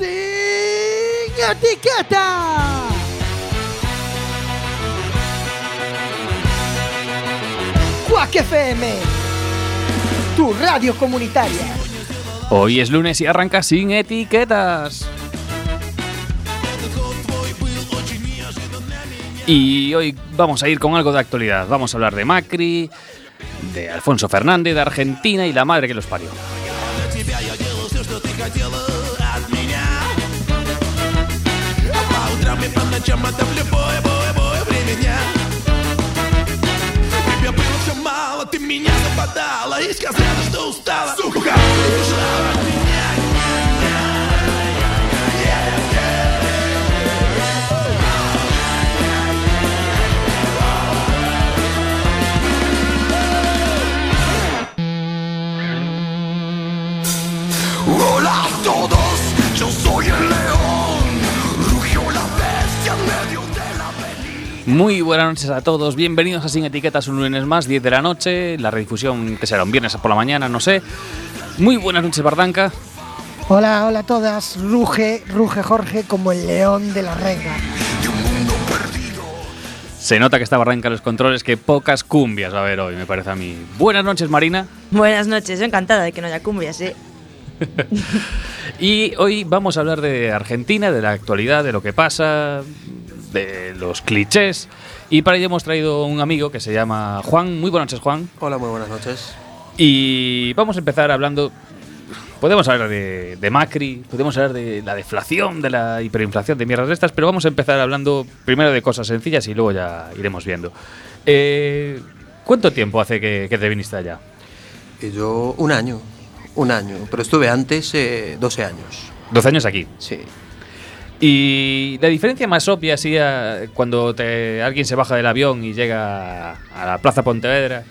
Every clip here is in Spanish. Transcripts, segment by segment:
sin etiqueta. Quack FM, tu radio comunitaria. Hoy es lunes y arranca sin etiquetas. Y hoy vamos a ir con algo de actualidad. Vamos a hablar de Macri, de Alfonso Fernández, de Argentina y la madre que los parió. Тебе было все мало, ты меня западала И сказала, что устала. Сука, убежала от меня? Hola a todos, yo soy el león Muy buenas noches a todos, bienvenidos a Sin Etiquetas un lunes más, 10 de la noche, la redifusión que será un viernes por la mañana, no sé. Muy buenas noches Bardanca. Hola, hola a todas. Ruge, ruge Jorge como el león de la reina. Se nota que está Bardanca en los controles, que pocas cumbias va a haber hoy, me parece a mí. Buenas noches Marina. Buenas noches, yo encantada de que no haya cumbias, ¿eh? Y hoy vamos a hablar de Argentina, de la actualidad, de lo que pasa, de los clichés. Y para ello hemos traído un amigo que se llama Juan. Muy buenas noches Juan. Hola, muy buenas noches. Y vamos a empezar hablando. Podemos hablar de, de Macri, podemos hablar de la deflación, de la hiperinflación, de mierdas de estas, pero vamos a empezar hablando primero de cosas sencillas y luego ya iremos viendo. Eh, ¿Cuánto tiempo hace que, que te viniste allá? Y yo un año, un año, pero estuve antes eh, 12 años. 12 años aquí. Sí. Y la diferencia más obvia, así, a- cuando te- alguien se baja del avión y llega a la Plaza Pontevedra,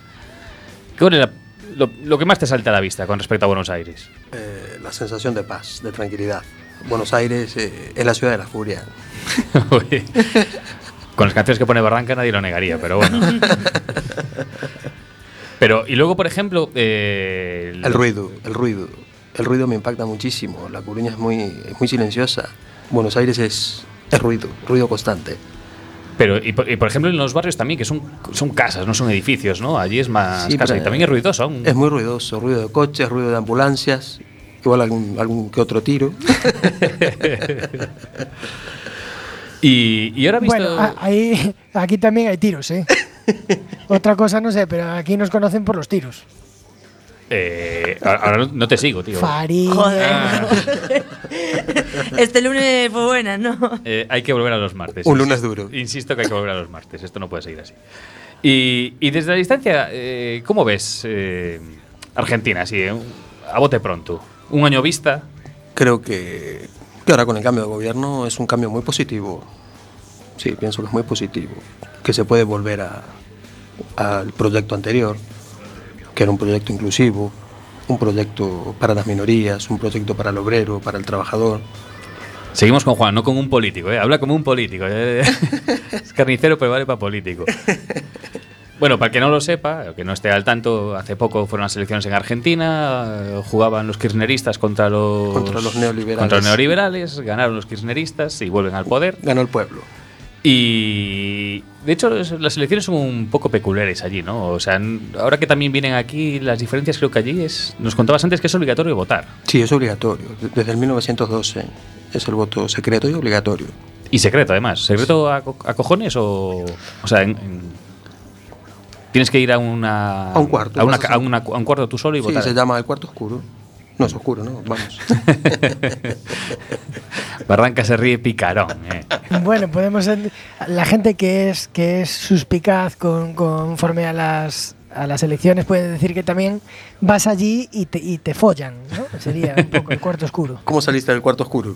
¿cuál es la- lo, lo que más te salta a la vista con respecto a Buenos Aires? Eh, la sensación de paz, de tranquilidad. Buenos Aires eh, es la ciudad de la furia. Con las canciones que pone Barranca nadie lo negaría, pero bueno. Pero, y luego, por ejemplo, eh, El ruido, el ruido. El ruido me impacta muchísimo. La Coruña es muy, es muy silenciosa. Buenos Aires es, es ruido, ruido constante. Pero, y por, y por ejemplo, en los barrios también, que son, son casas, no son edificios, ¿no? Allí es más Sí, casa y también es ruidoso. aún. Es muy ruidoso, ruido de coches, ruido de ambulancias, igual algún, algún que otro tiro. Y, y ahora visto... Bueno, a- ahí, aquí también hay tiros, ¿eh? Otra cosa no sé, pero aquí nos conocen por los tiros. Eh, ahora no- te sigo, tío. Fariña. Joder. Ah. Este lunes fue buena, ¿no? Eh, hay que volver a los martes. Un lunes duro. Insisto que hay que volver a los martes. Esto no puede seguir así. Y, y desde la distancia, eh, ¿cómo ves eh, Argentina? Así, eh, a bote pronto. Un año vista. Creo que, que ahora con el cambio de gobierno es un cambio muy positivo. Sí, pienso que es muy positivo. Que se puede volver a- al proyecto anterior, que era un proyecto inclusivo, un proyecto para las minorías, un proyecto para el obrero, para el trabajador. Seguimos con Juan, no con un político. ¿eh? Habla como un político. ¿eh? es carnicero, pero vale para político. Bueno, para el que no lo sepa, que no esté al tanto, hace poco fueron las elecciones en Argentina, jugaban los kirchneristas contra los, Contra los neoliberales. contra los neoliberales, ganaron los kirchneristas y vuelven al poder. Ganó el pueblo. Y de hecho las elecciones son un poco peculiares allí, ¿no? O sea, ahora que también vienen aquí las diferencias, creo que allí es... Nos contabas antes que es obligatorio votar. Sí, es obligatorio. Desde el 1912 es el voto secreto y obligatorio. Y secreto, además. ¿Secreto a, co- a cojones o...? O sea, en- en- tienes que ir a una... A un cuarto, una una- a un cuarto tú solo y Sí, votar. se llama el cuarto oscuro. No es oscuro, ¿no? Vamos. Barranca se ríe picarón, ¿eh? Bueno, podemos la gente que es que es suspicaz con, conforme a las a las elecciones puede decir que también vas allí y te, y te follan, ¿no? Sería un poco el cuarto oscuro. ¿Cómo saliste del cuarto oscuro?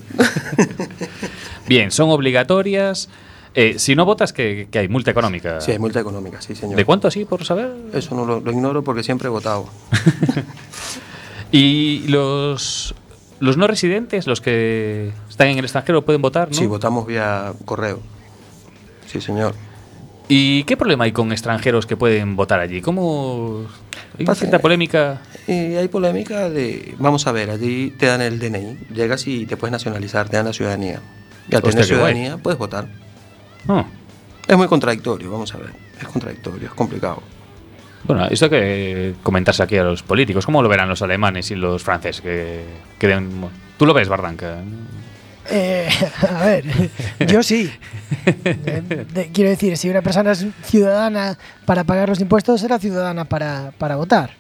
Bien, son obligatorias. Eh, si no votas, que, hay multa económica. Sí, hay multa económica, sí, señor. ¿De cuánto así, por saber? Eso no lo, lo ignoro porque siempre he votado. Y los, los no residentes, los que están en el extranjero, pueden votar, ¿no? Sí, votamos vía correo. Sí, señor. ¿Y qué problema hay con extranjeros que pueden votar allí? ¿Cómo hay Pasa- cierta polémica? Y hay polémica de, vamos a ver, allí te dan el DNI, llegas y te puedes nacionalizar, te dan la ciudadanía. Y al Hostia, tener qué guay. ciudadanía puedes votar. Oh. Es muy contradictorio, vamos a ver. Es contradictorio, es complicado. Bueno, esto hay que comentarse aquí a los políticos. ¿Cómo lo verán los alemanes y los franceses? Que, que den- Tú lo ves, Bardanca. Eh, a ver, yo sí. Eh, de- quiero decir, si una persona es ciudadana para pagar los impuestos, será ciudadana para, para votar.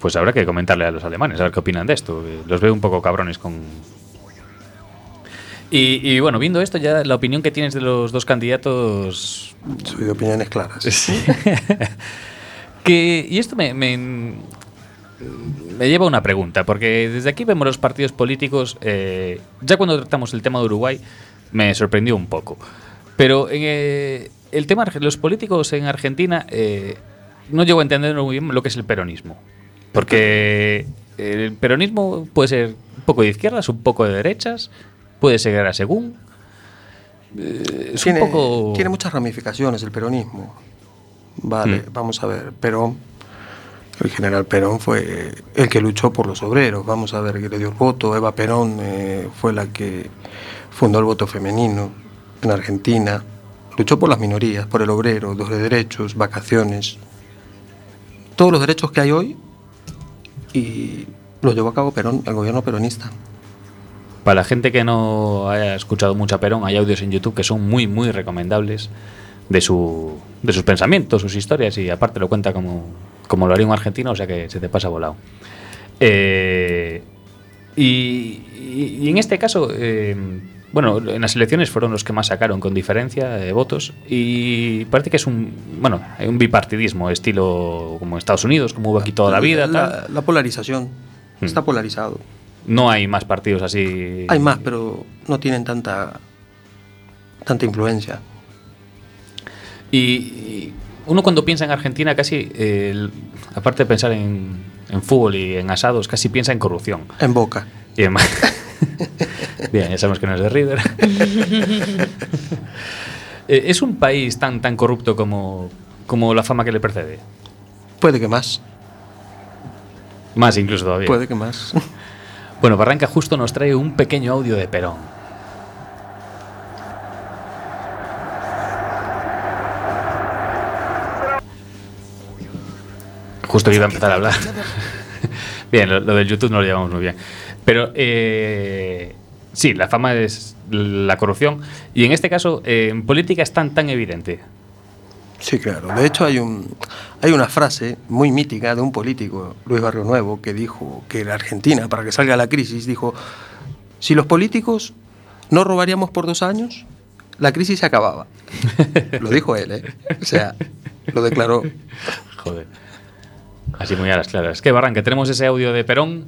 Pues habrá que comentarle a los alemanes, a ver qué opinan de esto. Los veo un poco cabrones con... Y, y bueno, viendo esto, ya la opinión que tienes de los dos candidatos... Soy de opiniones claras. que, y esto me, me, me lleva a una pregunta, porque desde aquí vemos los partidos políticos, eh, ya cuando tratamos el tema de Uruguay, me sorprendió un poco. Pero eh, el tema los políticos en Argentina, eh, no llego a entender muy bien lo que es el peronismo. Porque el peronismo puede ser un poco de izquierdas, un poco de derechas, puede ser a según. Eh, es tiene, un poco... tiene muchas ramificaciones el peronismo. Vale, Mm. vamos a ver. Perón, el general Perón fue el que luchó por los obreros. Vamos a ver, que le dio el voto. Eva Perón eh, fue la que fundó el voto femenino en Argentina. Luchó por las minorías, por el obrero, los de derechos, vacaciones. Todos los derechos que hay hoy y los llevó a cabo Perón, el gobierno peronista. Para la gente que no haya escuchado mucho a Perón, hay audios en YouTube que son muy, muy recomendables de, su, de sus pensamientos, sus historias, y aparte lo cuenta como, como lo haría un argentino, o sea que se te pasa volado. Eh, y, y- y en este caso, eh, bueno, en las elecciones fueron los que más sacaron con diferencia de votos, y parece que es un, bueno, hay un bipartidismo, estilo como Estados Unidos, como hubo aquí toda la vida. tal. La, la polarización. Mm. Está polarizado. No hay más partidos así. Hay más, pero no tienen tanta tanta influencia. Y, uno cuando piensa en Argentina casi, eh, aparte de pensar en, en fútbol y en asados, casi piensa en corrupción. En boca. Y en- Bien, ya sabemos que no es de River. Eh, ¿Es un país tan, tan corrupto como, como la fama que le precede? Puede que más. Más incluso todavía. Puede que más. Bueno, Barranca justo nos trae un pequeño audio de Perón. Justo iba a empezar a hablar. bien, lo, lo del YouTube no lo llevamos muy bien. Pero eh, sí, la fama es la corrupción. Y en este caso, eh, en política es tan, tan evidente. Sí, claro. De hecho, hay, un, hay una frase muy mítica de un político, Luis Barrio Nuevo, que dijo que la Argentina, para que salga la crisis, dijo, si los políticos no robaríamos por dos años, la crisis se acababa. lo dijo él, ¿eh? O sea, lo declaró. Joder. Así muy a las claras. Que Barranca, tenemos ese audio de Perón.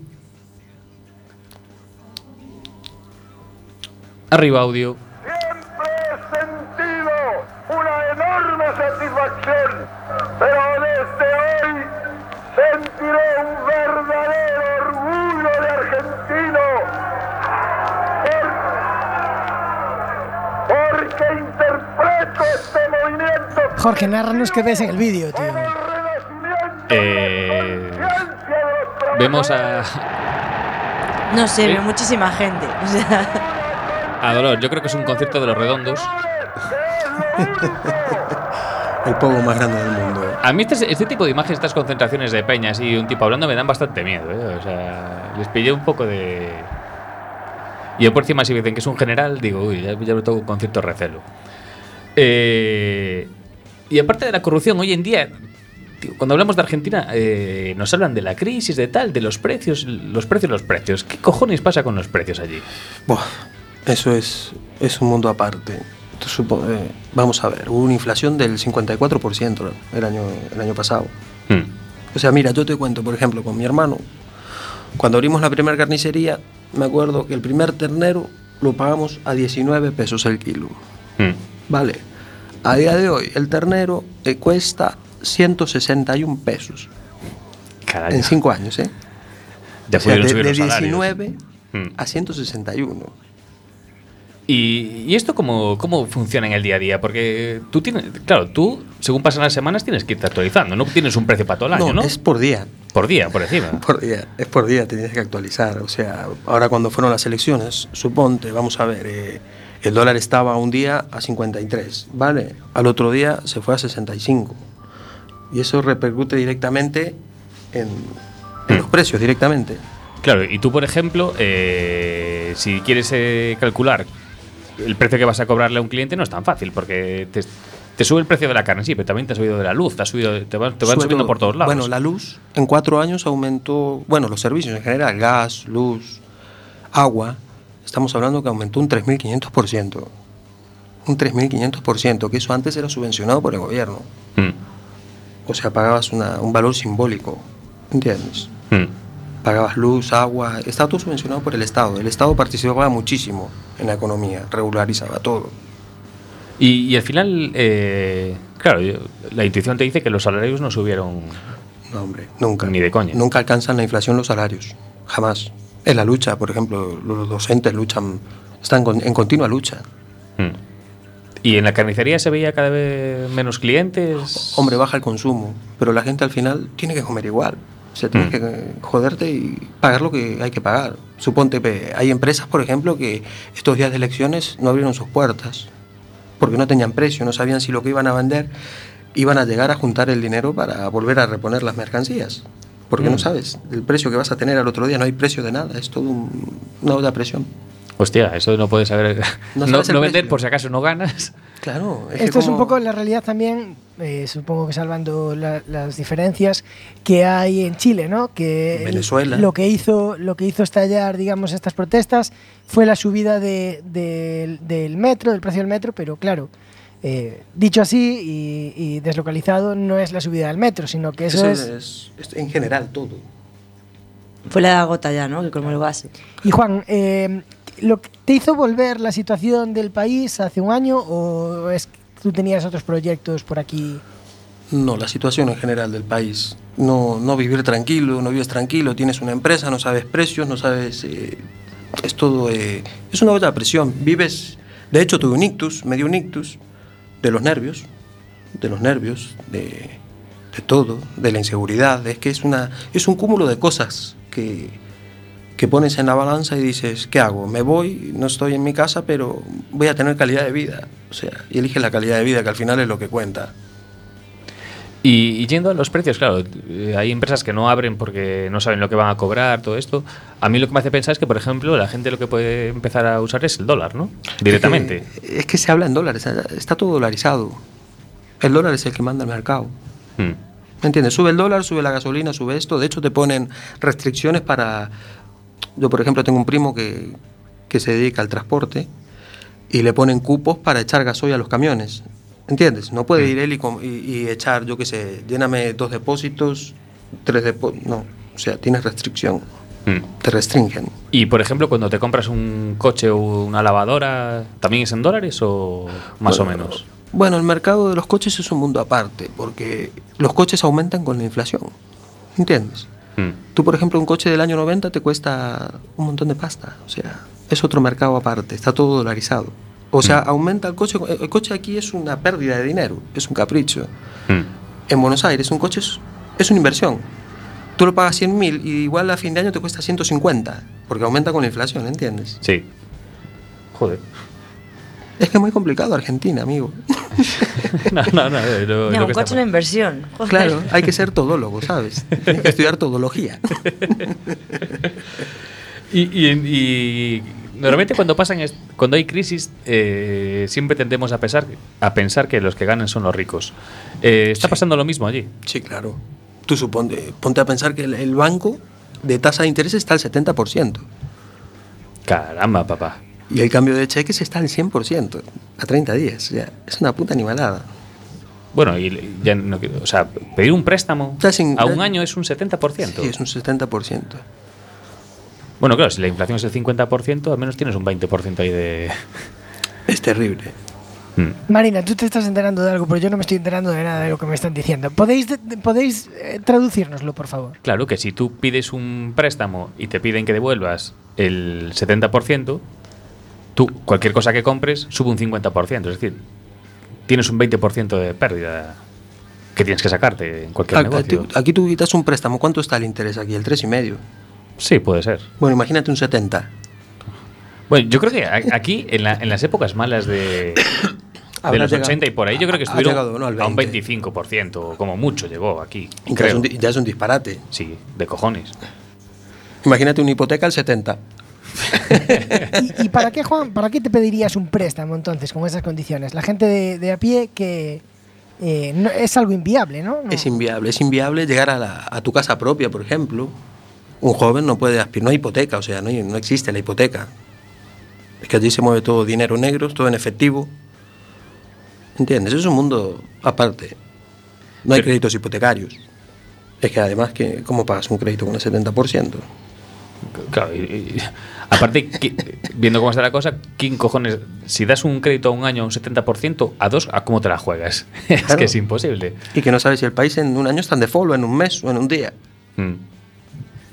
Arriba audio. Siempre he sentido una enorme satisfacción, pero desde hoy sentiré un verdadero orgullo de argentino. Por- porque interpreto este movimiento Jorge, narranos qué ves en el vídeo, tío. Eh, Vemos a, No sé, ¿Eh? veo muchísima gente. O sea, a Dolor. Yo creo que es un concierto de los redondos. El pogo más grande del mundo. A mí este, este tipo de imágenes, estas concentraciones de peñas y un tipo hablando me dan bastante miedo. ¿eh? O sea, les pillé un poco de... Y yo por encima si me dicen que es un general, digo, uy, ya, ya me tengo con cierto recelo. Eh, y aparte de la corrupción, hoy en día, tío, cuando hablamos de Argentina, eh, nos hablan de la crisis, de tal, de los precios, los precios, los precios. ¿Qué cojones pasa con los precios allí? Buah, eso es, es un mundo aparte. Supo- eh, vamos a ver, hubo una inflación del 54% el año, el año pasado. Hmm. O sea, mira, yo te cuento, por ejemplo, con mi hermano, cuando abrimos la primera carnicería, me acuerdo que el primer ternero lo pagamos a 19 pesos el kilo. Hmm. Vale, a día de hoy el ternero eh, cuesta 161 pesos en 5 años, ¿eh? ya O sea, pudieron de, subir de los salarios. 19 Hmm. a 161. ¿Y, y esto cómo, cómo funciona en el día a día? Porque tú tienes, claro, tú, según pasan las semanas, tienes que irte actualizando. No tienes un precio para todo el año, ¿no? es por día. Por día, por encima. Por día, es por día, te tienes que actualizar. O sea, ahora cuando fueron las elecciones, suponte, vamos a ver, eh, el dólar estaba un día a 53, ¿vale? Al otro día se fue a 65. Y eso repercute directamente en, en los precios, directamente. Claro, y tú, por ejemplo, eh, si quieres eh, calcular el precio que vas a cobrarle a un cliente, no es tan fácil, porque te, te sube el precio de la carne, sí, pero también te ha subido de la luz, te, ha subido, te, van, te van Sube subiendo todo. por todos lados. Bueno, la luz en cuatro años aumentó, bueno, los servicios en general, gas, luz, agua, estamos hablando que aumentó un 3.500%. Un 3.500%, que eso antes era subvencionado por el gobierno. Mm, O sea, pagabas una- un valor simbólico, ¿entiendes? mm. Pagabas luz, agua, estaba todo subvencionado por el Estado. El Estado participaba muchísimo en la economía, regularizaba todo. Y, y al final, eh, claro, la intuición te dice que los salarios no subieron. No, hombre, nunca. Ni de coña. Nunca alcanzan la inflación los salarios, jamás. En la lucha, por ejemplo, los docentes luchan, están en continua lucha. Mm. ¿Y en la carnicería se veía cada vez menos clientes? Hombre, baja el consumo, pero la gente al final tiene que comer igual. O sea, tienes Mm. que joderte y pagar lo que hay que pagar. Suponte, hay empresas, por ejemplo, que estos días de elecciones no abrieron sus puertas porque no tenían precio, no sabían si lo que iban a vender iban a llegar a juntar el dinero para volver a reponer las mercancías. Porque Mm. no sabes el precio que vas a tener al otro día, no hay precio de nada, es todo un- una olla a presión. Hostia, eso no puedes saber. No No, vender por si acaso no ganas. Claro, es que Esto es un poco la realidad también, eh, supongo que salvando la- las diferencias que hay en Chile, ¿no? Que el- Venezuela. lo que hizo lo que hizo estallar, digamos, estas protestas fue la subida de- del- del metro, del precio del metro, pero claro, eh, dicho así y, y deslocalizado no es la subida del metro, sino que eso, Eso es. es, es en general todo. Fue la gota ya, ¿no? Que como el base. Y Juan, eh, ¿lo que te hizo volver la situación del país hace un año o es que tú tenías otros proyectos por aquí? No, la situación en general del país. No, no vivir tranquilo, no vives tranquilo, tienes una empresa, no sabes precios, no sabes... eh, es todo... eh, es una olla presión. Vives... De hecho, tuve un ictus, me dio ictus de los nervios, de los nervios, de, de todo, de la inseguridad. Es que es, una, es un cúmulo de cosas que, que pones en la balanza y dices, ¿qué hago? Me voy, no estoy en mi casa, pero voy a tener calidad de vida. O sea, y elige la calidad de vida, que al final es lo que cuenta. Y, yendo a los precios, claro, eh, hay empresas que no abren porque no saben lo que van a cobrar, todo esto. A mí lo que me hace pensar es que, por ejemplo, la gente lo que puede empezar a usar es el dólar, ¿no? Directamente. Es que, es que se habla en dólares, está todo dolarizado. El dólar es el que manda el mercado. Mm. ¿Me entiendes? Sube el dólar, sube la gasolina, sube esto. De hecho, te ponen restricciones para... Yo, por ejemplo, tengo un primo que, que se dedica al transporte y le ponen cupos para echar gasoil a los camiones. ¿Entiendes? No puede ir él y, y- y echar, yo qué sé, lléname dos depósitos, tres depósitos. No, o sea, tienes restricción. Mm. Te restringen. Y, por ejemplo, cuando te compras un coche o una lavadora, ¿también es en dólares o más o menos? Bueno, el mercado de los coches es un mundo aparte, porque los coches aumentan con la inflación. ¿Entiendes? Mm. Tú, por ejemplo, un coche del año 90 te cuesta un montón de pasta. O sea, es otro mercado aparte, está todo dolarizado. O sea, aumenta el coche. El coche aquí es una pérdida de dinero, es un capricho. Mm. En Buenos Aires, un coche es, es una inversión. Tú lo pagas 100 mil y igual a fin de año te cuesta 150, porque aumenta con la inflación, ¿entiendes? Sí. Joder. Es que es muy complicado Argentina, amigo. no, no, no. eh, lo- que está una inversión. Joder. Claro, hay que ser todólogo, ¿sabes? Hay que estudiar todología. Y, y- y normalmente cuando pasan cuando hay crisis eh, siempre tendemos a pensar a pensar que los que ganan son los ricos. Eh, está Sí. pasando lo mismo allí. Sí, claro. Tú suponte, ponte a pensar que el, el banco de tasa de interés está al 70% Caramba, papá. Y el cambio de cheques está al 100% a 30 días. Es una puta animalada. Bueno, y ya no quiero- o sea, pedir un préstamo sin- a un año es un 70%. Sí, es un 70%. Bueno, claro, si la inflación es el 50%, al menos tienes un 20% ahí de Es terrible. Mm. Marina, tú te estás enterando de algo, pero yo no me estoy enterando de nada de lo que me están diciendo. ¿Podéis, de- de- podéis eh, traducírnoslo, por favor? Claro que si tú pides un préstamo y te piden que devuelvas el 70%, tú cualquier cosa que compres sube un 50%, es decir, tienes un 20% de pérdida que tienes que sacarte en cualquier A- a negocio. Aquí tú quitas un préstamo, ¿cuánto está el interés aquí? El 3,5. Sí, puede ser. Bueno, imagínate un 70. Bueno, yo creo que aquí, en, la- en las épocas malas de, de los llegado- 80 y por ahí, yo creo que ha estuvieron llegado, ¿no? al a un 20. 25%, como mucho llegó aquí. Ya es, Creo. un, ya es un disparate. Sí, de cojones. Imagínate una hipoteca al 70. ¿Y, y para qué, Juan, para qué te pedirías un préstamo entonces con esas condiciones? La gente de, de a pie que eh, no- es algo inviable, ¿no? No. Es inviable. Es inviable llegar a, la- a tu casa propia, por ejemplo. Un joven no puede aspirar, no hay hipoteca, o sea, no, hay- no existe la hipoteca. Es que allí se mueve todo dinero negro, todo en efectivo. ¿Entiendes? Es un mundo aparte. No hay Pero- créditos hipotecarios. Es que además, que ¿cómo pagas un crédito con el 70%? Claro, y- y- aparte, viendo cómo está la cosa, ¿quién cojones? Si das un crédito a un año a un 70%, a dos, ¿a cómo te la juegas? es que es imposible. Y que no sabes si el país en un año está en default, o en un mes, o en un día. Mm.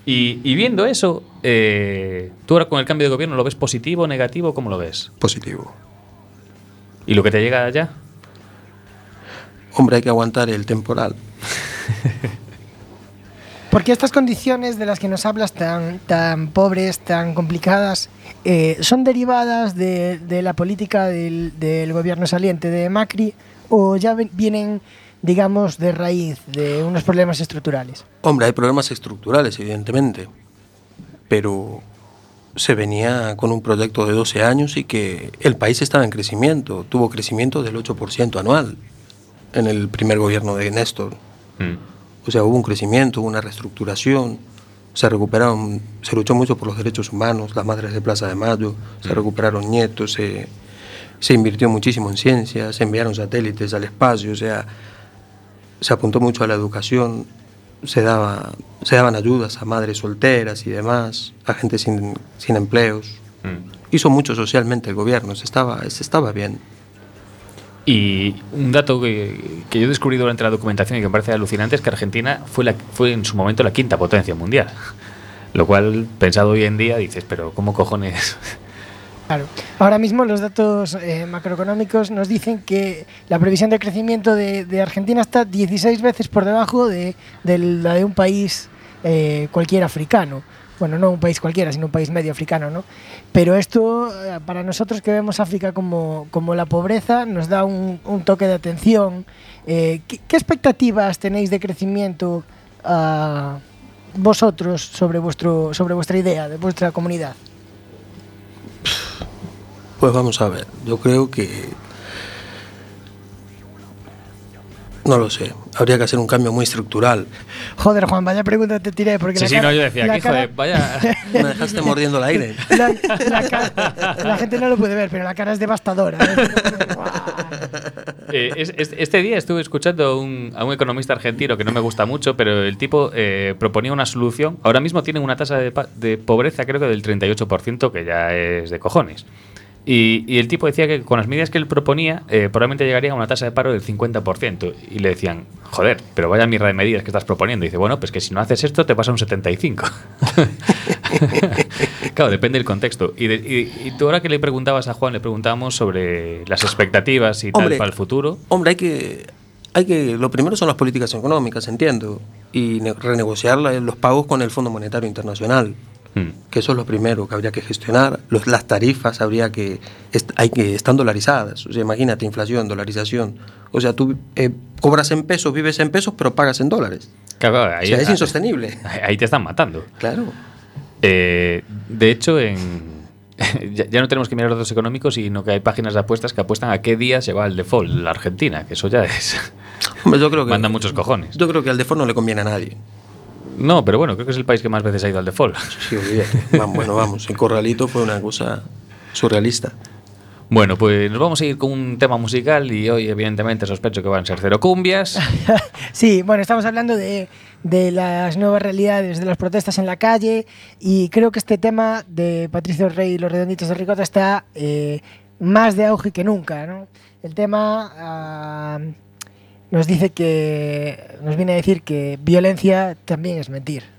Y, y viendo eso, eh, ¿tú ahora con el cambio de gobierno lo ves positivo, negativo? ¿Cómo lo ves? Positivo. ¿Y lo que te llega allá? Hombre, hay que aguantar el temporal. Porque estas condiciones de las que nos hablas tan, tan pobres, tan complicadas, eh, ¿son derivadas de, de la política del, del gobierno saliente de Macri o ya vienen, digamos, de raíz de unos problemas estructurales? Hombre, hay problemas estructurales, evidentemente, pero se venía con un proyecto de 12 años y que el país estaba en crecimiento, tuvo crecimiento del 8% anual en el primer gobierno de Néstor. Mm. O sea, hubo un crecimiento, hubo una reestructuración, se recuperaron, se luchó mucho por los derechos humanos, las madres de Plaza de Mayo, se recuperaron nietos, se, se invirtió muchísimo en ciencia, se enviaron satélites al espacio, o sea, se apuntó mucho a la educación, se, daba, se daban ayudas a madres solteras y demás, a gente sin, sin empleos. Mm. Hizo mucho socialmente el gobierno, se estaba, se estaba bien. Y un dato que, que yo descubrí durante la documentación y que me parece alucinante es que Argentina fue, la, fue en su momento la quinta potencia mundial. Lo cual, pensado hoy en día, dices, pero ¿cómo cojones? Claro. Ahora mismo los datos eh, macroeconómicos nos dicen que la previsión de crecimiento de, Argentina está 16 veces por debajo de, de la de un país eh, cualquier africano. Bueno, no un país cualquiera, sino un país medio africano, ¿no? Pero esto, eh, para nosotros que vemos África como, como la pobreza, nos da un, toque de atención. Eh, ¿qué, expectativas tenéis de crecimiento ah, vosotros sobre, vuestro, sobre vuestra idea, de vuestra comunidad? Pues vamos a ver, yo creo que... No lo sé, habría que hacer un cambio muy estructural. Joder, Juan, vaya pregunta te tiré. Porque Sí, la sí, cara- no, yo decía, la que cara- vaya... Me dejaste mordiendo el aire. La, la cara- la gente no lo puede ver, pero la cara es devastadora. ¿eh? Eh, es- es- este día estuve escuchando a un, a un economista argentino que no me gusta mucho, pero el tipo eh, proponía una solución. Ahora mismo tienen una tasa de, de pobreza, creo que del 38%, que ya es de cojones. Y, y el tipo decía que con las medidas que él proponía, eh, probablemente llegaría a una tasa de paro del 50%. Y le decían, joder, pero vaya mierda de medidas que estás proponiendo. Y dice, bueno, pues que si no haces esto, te pasa un 75%. claro, depende del contexto. Y, de- y- y tú ahora que le preguntabas a Juan, le preguntábamos sobre las expectativas y tal Hombre, para el futuro. Hombre, hay que, hay que. Lo primero son las políticas económicas, entiendo. Y ne- renegociar los pagos con el Fondo Monetario Internacional. Mm. Que eso es lo primero que habría que gestionar. Los, las tarifas habría que. est- hay que están dolarizadas. O sea, imagínate, inflación, dolarización. O sea, tú eh, cobras en pesos, vives en pesos, pero pagas en dólares. Claro, ahí, o sea, es insostenible. Ahí te están matando. Claro. Eh, de hecho, en, ya, ya no tenemos que mirar los datos económicos, sino que hay páginas de apuestas que apuestan a qué día se va el default, la Argentina, que eso ya es. Hombre, yo creo que. Manda muchos cojones. Yo creo que al default no le conviene a nadie. No, pero bueno, creo que es el país que más veces ha ido al default. Sí, olvídate. Vamos, bueno, vamos. El corralito fue una cosa surrealista. Bueno, pues nos vamos a ir con un tema musical y hoy, evidentemente, sospecho que van a ser cero cumbias. Sí, bueno, estamos hablando de, de las nuevas realidades de las protestas en la calle y creo que este tema de Patricio Rey y los redonditos de Ricota está eh, más de auge que nunca. ¿no? El tema ah, nos dice que, nos viene a decir que violencia también es mentir.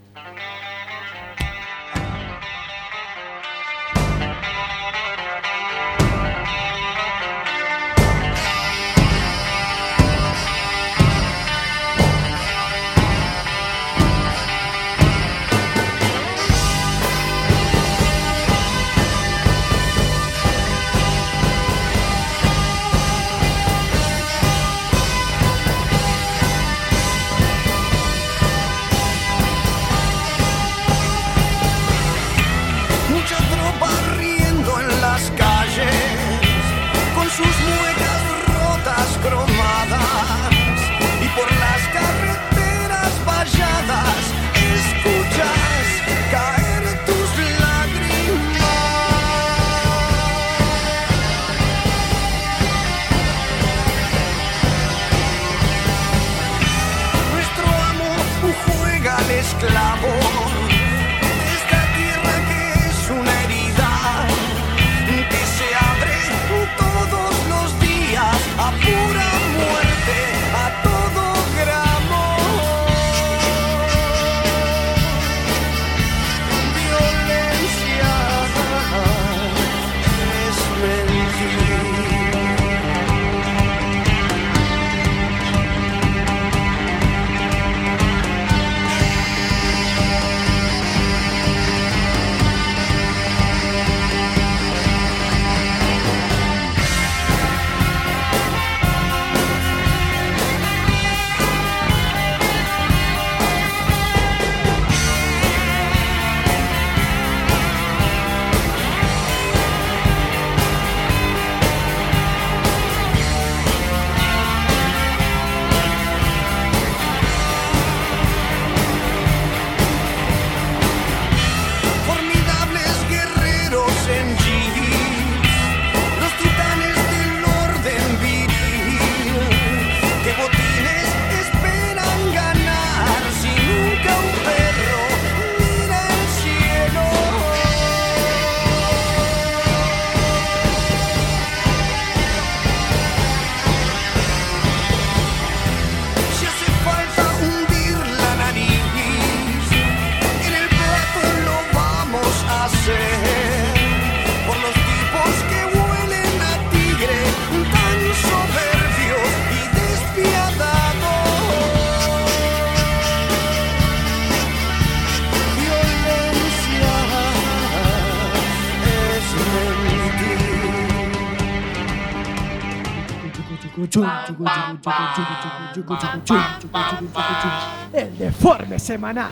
El deforme semanal.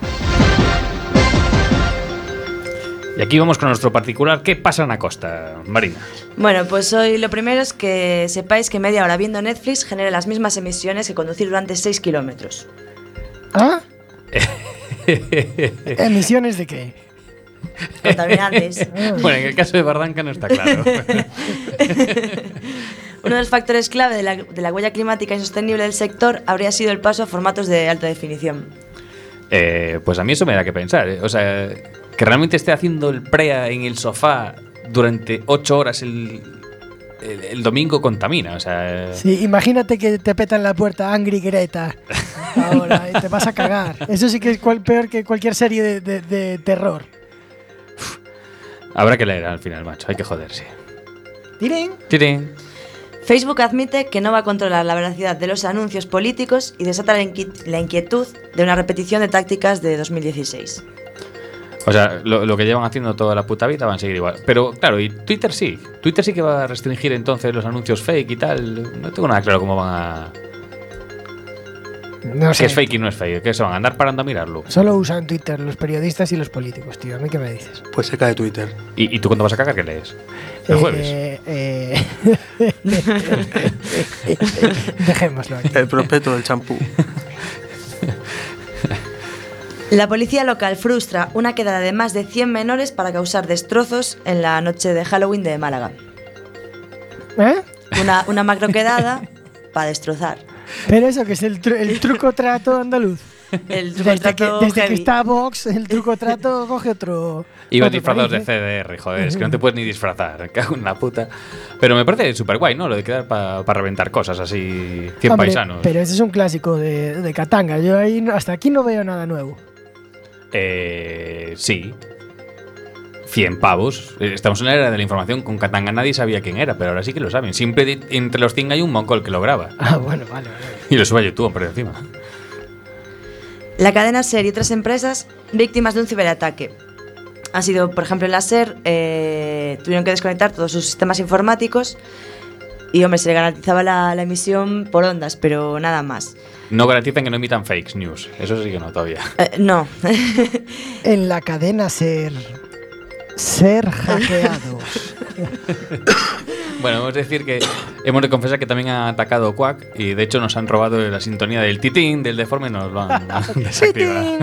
Y aquí vamos con nuestro particular. ¿Qué pasa en la costa, Marina? Bueno, pues hoy lo primero es que sepáis que media hora viendo Netflix genera las mismas emisiones que conducir durante 6 kilómetros. ¿Ah? ¿Emisiones de qué? Contaminantes. bueno, en el caso de Bardanca no está claro. Uno de los factores clave de la, de la huella climática insostenible del sector habría sido el paso a formatos de alta definición. Eh, pues a mí eso me da que pensar. eh. O sea, que realmente esté haciendo el prea en el sofá durante ocho horas el, el, el domingo contamina. O sea, Sí, imagínate que te petan la puerta Angry Greta ahora y te vas a cagar. Eso sí que es cual- peor que cualquier serie de, de- de terror. habrá que leer al final, macho. Hay que joderse. Tirín. Tirín. Facebook admite que no va a controlar la veracidad de los anuncios políticos y desata la, inqui- la inquietud de una repetición de tácticas de 2016. O sea, lo, lo que llevan haciendo toda la puta vida van a seguir igual. Pero claro, y Twitter sí. Twitter sí que va a restringir entonces los anuncios fake y tal. No tengo nada claro cómo van a. No ¿Qué sé. es fake y no es fake? ¿Qué se van a andar parando a mirarlo? Solo usan Twitter los periodistas y los políticos, tío. ¿A mí qué me dices? Pues se cae Twitter. ¿Y, y tú cuándo vas a cagar qué lees? ¿El jueves? Eh, eh, Dejémoslo aquí. El prospecto del champú. La policía local frustra una quedada de más de 100 menores para causar destrozos en la noche de Halloween de Málaga. ¿Eh? Una, una macro quedada para destrozar. Pero eso que es el, tru- el truco trato andaluz. El Desde, que, trato desde que está Vox, el truco trato coge otro. Iba disfrazados de. CDR, joder, es que no te puedes ni disfrazar, cago en la puta. Pero me parece súper guay, ¿no? Lo de quedar para reventar cosas así, 100 Hombre, paisanos. Pero ese es un clásico de, de Katanga. Yo ahí hasta aquí no veo nada nuevo. Eh, sí. 100 pavos. Eh, Estamos en la era de la información. Con Katanga nadie sabía quién era, pero ahora sí que lo saben. Siempre entre los 100 hay un mongol que lo graba. Ah, bueno, vale, vale. Y lo sube a YouTube por encima. La cadena SER y otras empresas víctimas de un ciberataque. Ha sido, por ejemplo, en la SER eh, tuvieron que desconectar todos sus sistemas informáticos y, hombre, se le garantizaba la, la emisión por ondas, pero nada más. No garantizan que no emitan fake news. Eso sí que no todavía. Eh, no. En la cadena ser. Ser hackeados. Bueno, hemos de decir que hemos de confesar que también han atacado Quack y de hecho nos han robado la sintonía del titín, del deforme, nos lo han desactivado.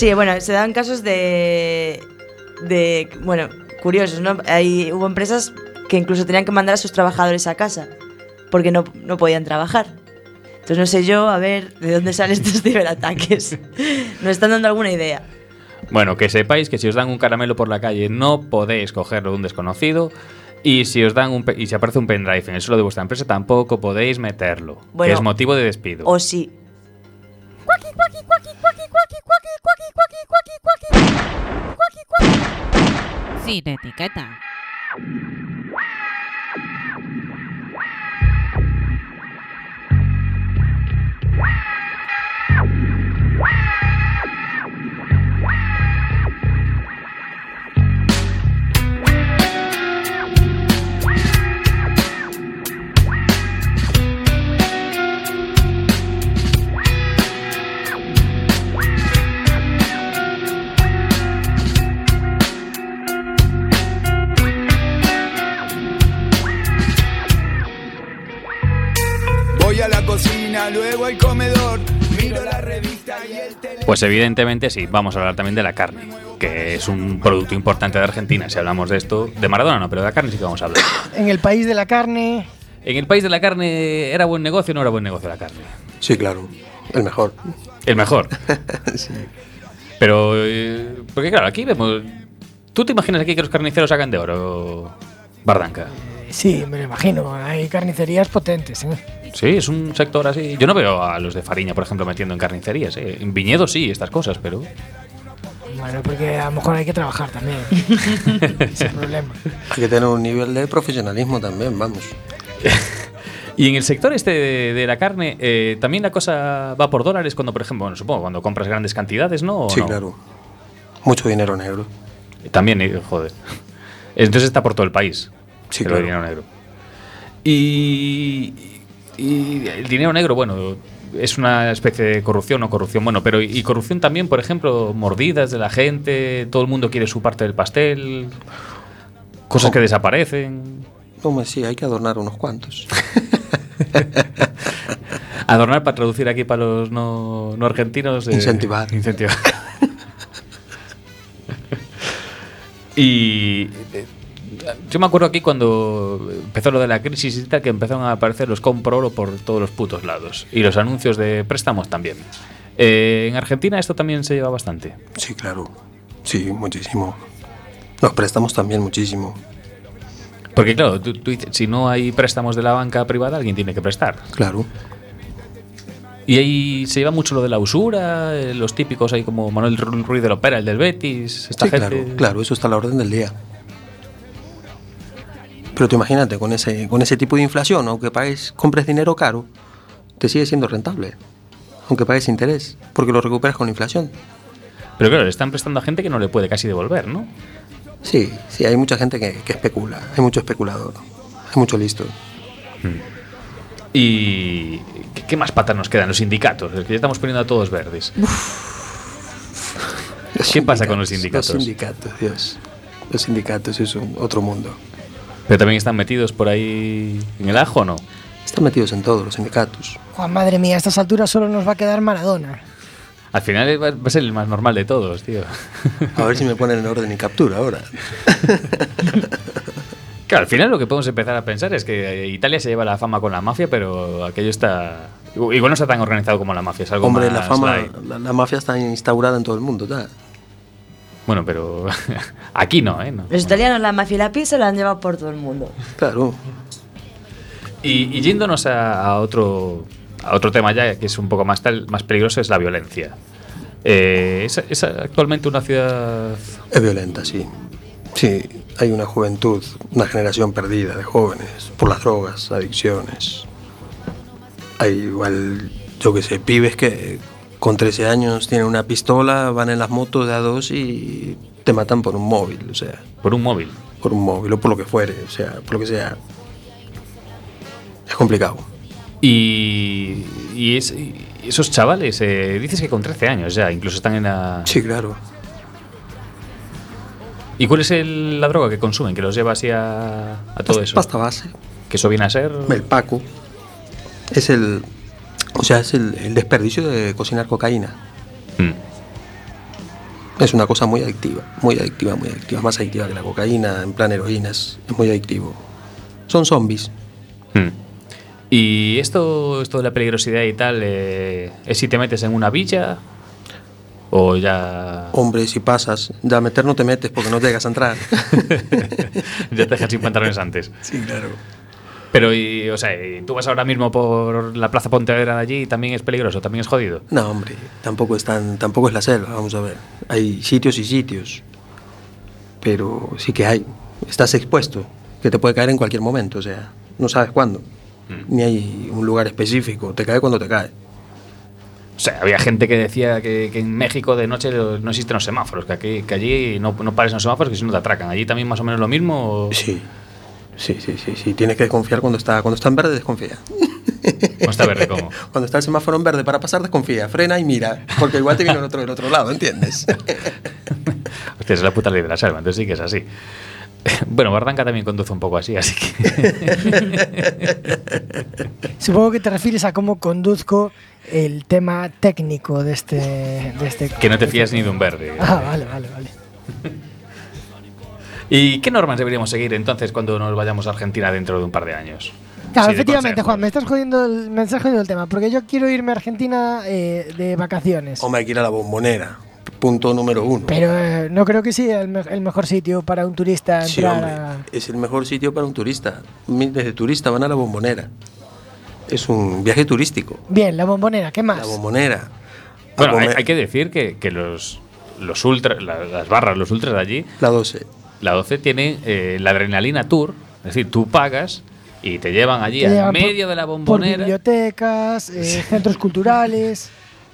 Sí, bueno, se dan casos de. de. bueno, curiosos, ¿no? Hay, hubo empresas que incluso tenían que mandar a sus trabajadores a casa porque no, no podían trabajar. Entonces no sé yo, a ver, de dónde salen estos ciberataques. Nos están dando alguna idea. Bueno, que sepáis que si os dan un caramelo por la calle no podéis cogerlo de un desconocido. Y si os dan un y si aparece un pendrive en el suelo de vuestra empresa, tampoco podéis meterlo. Bueno, que es motivo de despido. O sí. Sin idetik eta. Cocina, luego al comedor, miro la revista y el teléfono. Pues evidentemente sí, vamos a hablar también de la carne, que es un producto importante de Argentina. Si hablamos de esto, de Maradona no, pero de la carne sí que vamos a hablar. En el país de la carne, En el país de la carne, ¿era buen negocio o no era buen negocio la carne? Sí, claro. El mejor. El mejor. Sí. Pero, eh, porque claro, aquí vemos... ¿Tú te imaginas aquí que los carniceros hagan de oro, Bardanca? sí, me lo imagino. Hay carnicerías potentes. ¿eh? Sí, es un sector así. Yo no veo a los de Fariña, por ejemplo, metiendo en carnicerías. ¿eh? En viñedos sí, estas cosas, pero... Bueno, porque a lo mejor hay que trabajar también. Ese es el problema. Hay que tener un nivel de profesionalismo también, vamos. Y en el sector este de, de la carne, eh, también la cosa va por dólares cuando, por ejemplo, bueno, supongo, cuando compras grandes cantidades, ¿no? ¿O Sí, no? claro. Mucho dinero negro. También, eh, joder. Entonces está por todo el país. Sí, el claro. dinero negro. Y, y el dinero negro, bueno, es una especie de corrupción o corrupción, bueno, pero y corrupción también, por ejemplo, mordidas de la gente, todo el mundo quiere su parte del pastel, cosas que desaparecen. Hombre, sí, hay que adornar unos cuantos. Adornar para traducir aquí para los no, no argentinos. eh, Incentivar. Incentivar. y eh, yo me acuerdo aquí cuando empezó lo de la crisis y tal, que empezaron a aparecer los compro oro por todos los putos lados. Y los anuncios de préstamos también. Eh, en Argentina esto también se lleva bastante. Sí, claro. Sí, muchísimo. Los préstamos también muchísimo. Porque claro, tú, tú dices, si no hay préstamos de la banca privada, alguien tiene que prestar. Claro. Y ahí se lleva mucho lo de la usura, eh, los típicos ahí como Manuel Ru- Ruiz de la Opera, el del Betis, esta Sí, gente. claro, claro, eso está a la orden del día. Pero tú imagínate, con ese, con ese tipo de inflación, aunque pagues, compres dinero caro, te sigue siendo rentable. Aunque pagues interés, porque lo recuperas con inflación. Pero claro, le están prestando a gente que no le puede casi devolver, ¿no? Sí, sí, hay mucha gente que, que especula, hay mucho especulador, hay mucho listo. Y ¿qué, qué más patas nos quedan? Los sindicatos, es que ya estamos poniendo a todos verdes. ¿Qué pasa con los sindicatos? Los sindicatos, Dios. Los sindicatos es un otro mundo. Pero también están metidos por ahí en el ajo, ¿o ¿no? Están metidos en todos los sindicatos. Juan, madre mía, a estas alturas solo nos va a quedar Maradona. Al final va a ser el más normal de todos, tío. A ver si me ponen en orden y captura ahora. Claro, al final lo que podemos empezar a pensar es que eh, Italia se lleva la fama con la mafia, pero aquello está... Igual no está tan organizado como la mafia, es algo Hombre, más la fama, la, la mafia está instaurada en todo el mundo, ¿tá? Bueno, pero aquí no, ¿eh? No. Los italianos la mafia y la pizza la han llevado por todo el mundo. Claro. Y, y yéndonos a, a otro, a otro tema ya, que es un poco más, tal, más peligroso, es la violencia. Eh, ¿es, es actualmente una ciudad... Es violenta, sí. Sí, hay una juventud, una generación perdida de jóvenes por las drogas, adicciones. Hay igual, yo que sé, pibes que con 13 años tienen una pistola, van en las motos de A2 y te matan por un móvil, o sea, por un móvil? por un móvil o por lo que fuere, o sea, por lo que sea. Es complicado. Y, y es- y esos chavales, eh, dices que con 13 años ya, incluso están en la... Sí, claro. ¿Y cuál es el- la droga que consumen, que los lleva así a, a todo eso? Pasta base. Que eso viene a ser... El Paco. Es el. O sea, es el, el desperdicio de cocinar cocaína. Mm. Es una cosa muy adictiva, muy adictiva, muy adictiva. Más adictiva que la cocaína, en plan heroína, es, es muy adictivo. Son zombies. Mm. Y esto, esto de la peligrosidad y tal, eh, ¿es si te metes en una villa? ¿O ya, Hombre, si pasas, de a meter no te metes porque no llegas a entrar. ya te dejas sin pantalones antes? sí, claro. Pero, y, o sea, y tú vas ahora mismo por la Plaza Pontevedra de allí y también es peligroso, también es jodido. No, hombre, tampoco es, tan, tampoco es la selva, vamos a ver. Hay sitios y sitios. Pero sí que hay. Estás expuesto, que te puede caer en cualquier momento, o sea, no sabes cuándo. Ni hay un lugar específico, te cae cuando te cae. O sea, había gente que decía que, que en México de noche no existen los semáforos, que, aquí, que allí no, no pares en los semáforos, que si no te atracan. ¿Allí también más o menos lo mismo? o- Sí, sí, sí, sí, sí. Tienes que desconfiar cuando está, cuando está en verde, desconfía. ¿Cómo está verde cómo? Cuando está el semáforo en verde para pasar, desconfía. Frena y mira, porque igual te viene el otro del otro lado, ¿entiendes? Hostia, es la puta ley de la selva, entonces sí que es así. Bueno, Bardanca también conduce un poco así, así que... Supongo que te refieres a cómo conduzco el tema técnico de este. De este que no te fías ni de un verde. Ah, vale, vale, vale. ¿Y qué normas deberíamos seguir entonces cuando nos vayamos a Argentina dentro de un par de años? Claro, Sí, efectivamente. Juan, me estás jodiendo el, me estás jodiendo el tema, porque yo quiero irme a Argentina eh, de vacaciones. Hombre, hay que ir a la bombonera. Punto número uno. Pero eh, no creo que sea el, me- el mejor sitio para un turista Sí, entrar hombre, a... es el mejor sitio para un turista. Miles de turistas van a la bombonera. Es un viaje turístico. Bien, la bombonera, ¿qué La más? bombonera. A Bueno, hay, que decir que, que los, los ultras, la- las barras, los ultras de allí, La 12. La 12 tiene eh, la adrenalina tour, es decir, tú pagas y te llevan allí Te al por- medio de la Por bombonera, bibliotecas, eh, centros culturales.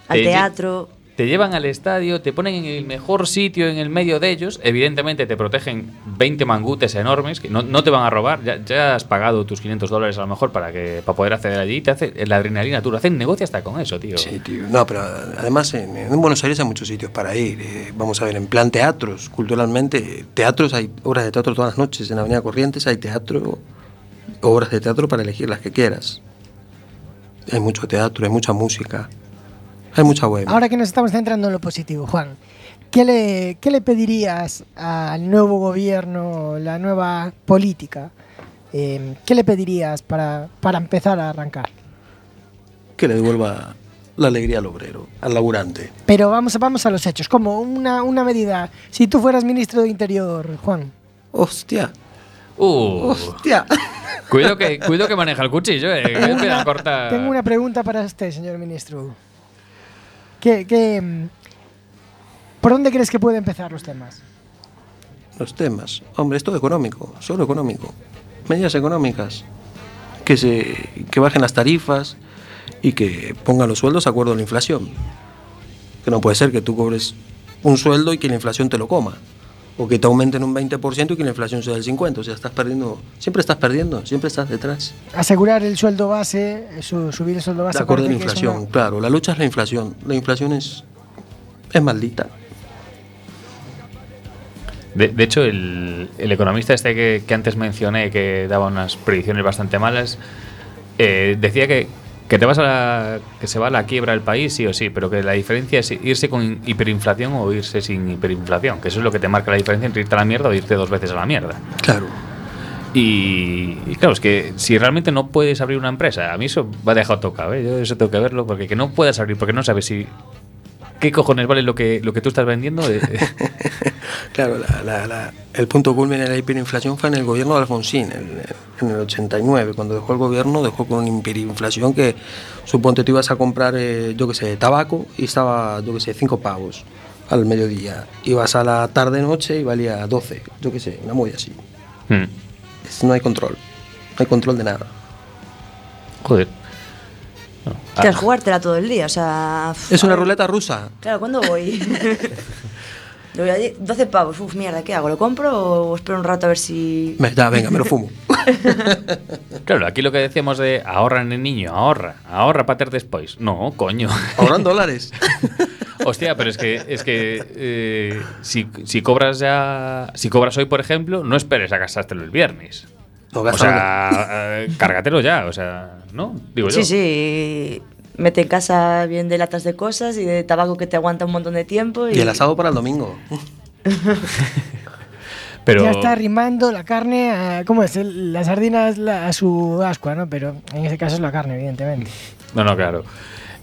Al teatro. Te llevan al estadio, te ponen en el mejor sitio en el medio de ellos, evidentemente te protegen 20 mangutes enormes que no, no te van a robar, ya, has pagado tus 500 dólares a lo mejor para que para poder acceder allí, te hace la adrenalina tour, hacen negocio hasta con eso, tío. Sí, tío. No, pero además en, en Buenos Aires hay muchos sitios para ir. eh, vamos a ver, en plan teatros, culturalmente. Teatros, hay obras de teatro todas las noches. En Avenida Corrientes hay teatro, obras de teatro para elegir las que quieras. Hay mucho teatro, hay mucha música. Hay mucha web. Ahora que nos estamos centrando en lo positivo, Juan, ¿qué le, qué le pedirías al nuevo gobierno, la nueva política? Eh, ¿Qué le pedirías para, para empezar a arrancar? Que le devuelva la alegría al obrero, al laburante. Pero vamos, a- vamos a los hechos, como una, una medida. Si tú fueras ministro de Interior, Juan, Hostia, Uh, hostia. cuido que cuido que maneja el cuchillo, eh, tengo una pregunta para usted, señor ministro. ¿Qué, qué, mm, ¿Por dónde crees que puede empezar los temas? Los temas. Hombre, es todo económico, solo económico. Medidas económicas. Que, se, que bajen las tarifas y que pongan los sueldos de acuerdo a la inflación. Que no puede ser que tú cobres un sueldo y que la inflación te lo coma. O que te aumenten un 20% y que la inflación sea del 50%. O sea, estás perdiendo, siempre estás perdiendo, siempre estás detrás. Asegurar el sueldo base, su- subir el sueldo base. De acuerdo a la inflación, una- claro. La lucha es la inflación. La inflación es, es maldita. De, de hecho, el, el economista este que, que antes mencioné, que daba unas predicciones bastante malas, eh, decía que, que te vas a la- que se va a la quiebra el país, sí o sí, pero que la diferencia es irse con hiperinflación o irse sin hiperinflación, que eso es lo que te marca la diferencia entre irte a la mierda o irte dos veces a la mierda. Claro. Y, y claro, es que si realmente no puedes abrir una empresa, a mí eso va dejado tocado, ¿eh? yo eso tengo que verlo, porque que no puedas abrir, porque no sabes si... ¿Qué cojones vale lo que, lo que tú estás vendiendo? Eh, Claro, la- la- la- el punto culmen de la hiperinflación fue en el gobierno de Alfonsín, en, en el 89. Cuando dejó el gobierno, dejó con una hiperinflación que, suponte, tú ibas a comprar, eh, yo qué sé, tabaco y estaba, yo qué sé, 5 pavos al mediodía. Ibas a la tarde-noche y valía 12, yo qué sé, una muy así. hmm. No hay control, no hay control de nada. Joder. No. Que es Ah, jugártela todo el día, o sea. Es una ruleta rusa. Claro, ¿cuándo voy? Yo voy allí, 12 pavos, uf, mierda, ¿qué hago? ¿Lo compro o espero un rato a ver si. Ya, venga, me lo fumo. Claro, aquí lo que decíamos de ahorra en el niño, ahorra, ahorra para ter después. No, coño. Ahorran dólares. Hostia, pero es que, es que eh, si, si cobras ya. Si cobras hoy, por ejemplo, no esperes a gastártelo el viernes. O sea, eh, cárgatelo ya, o sea, ¿no? Digo yo. Sí, sí. Mete en casa bien de latas de cosas y de tabaco que te aguanta un montón de tiempo. Y, Y el asado para el domingo. Pero, Ya está arrimando la carne a. ¿Cómo es? La sardina es la- a su ascua, ¿no? Pero en ese caso es la carne, evidentemente. No, no, claro.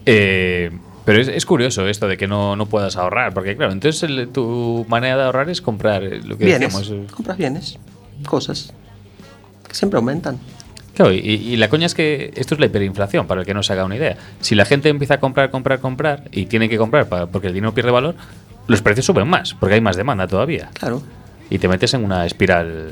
Eh, pero es, es curioso esto de que no, no puedas ahorrar, porque claro, entonces el- tu manera de ahorrar es comprar eh, lo que Bienes. decíamos. eh, Compras bienes. Cosas. Que siempre aumentan. Claro, y, y la coña es que esto es la hiperinflación, para el que no se haga una idea. Si la gente empieza a comprar, comprar, comprar, y tiene que comprar para- porque el dinero pierde valor, los precios suben más, porque hay más demanda todavía. Claro. Y te metes en una espiral.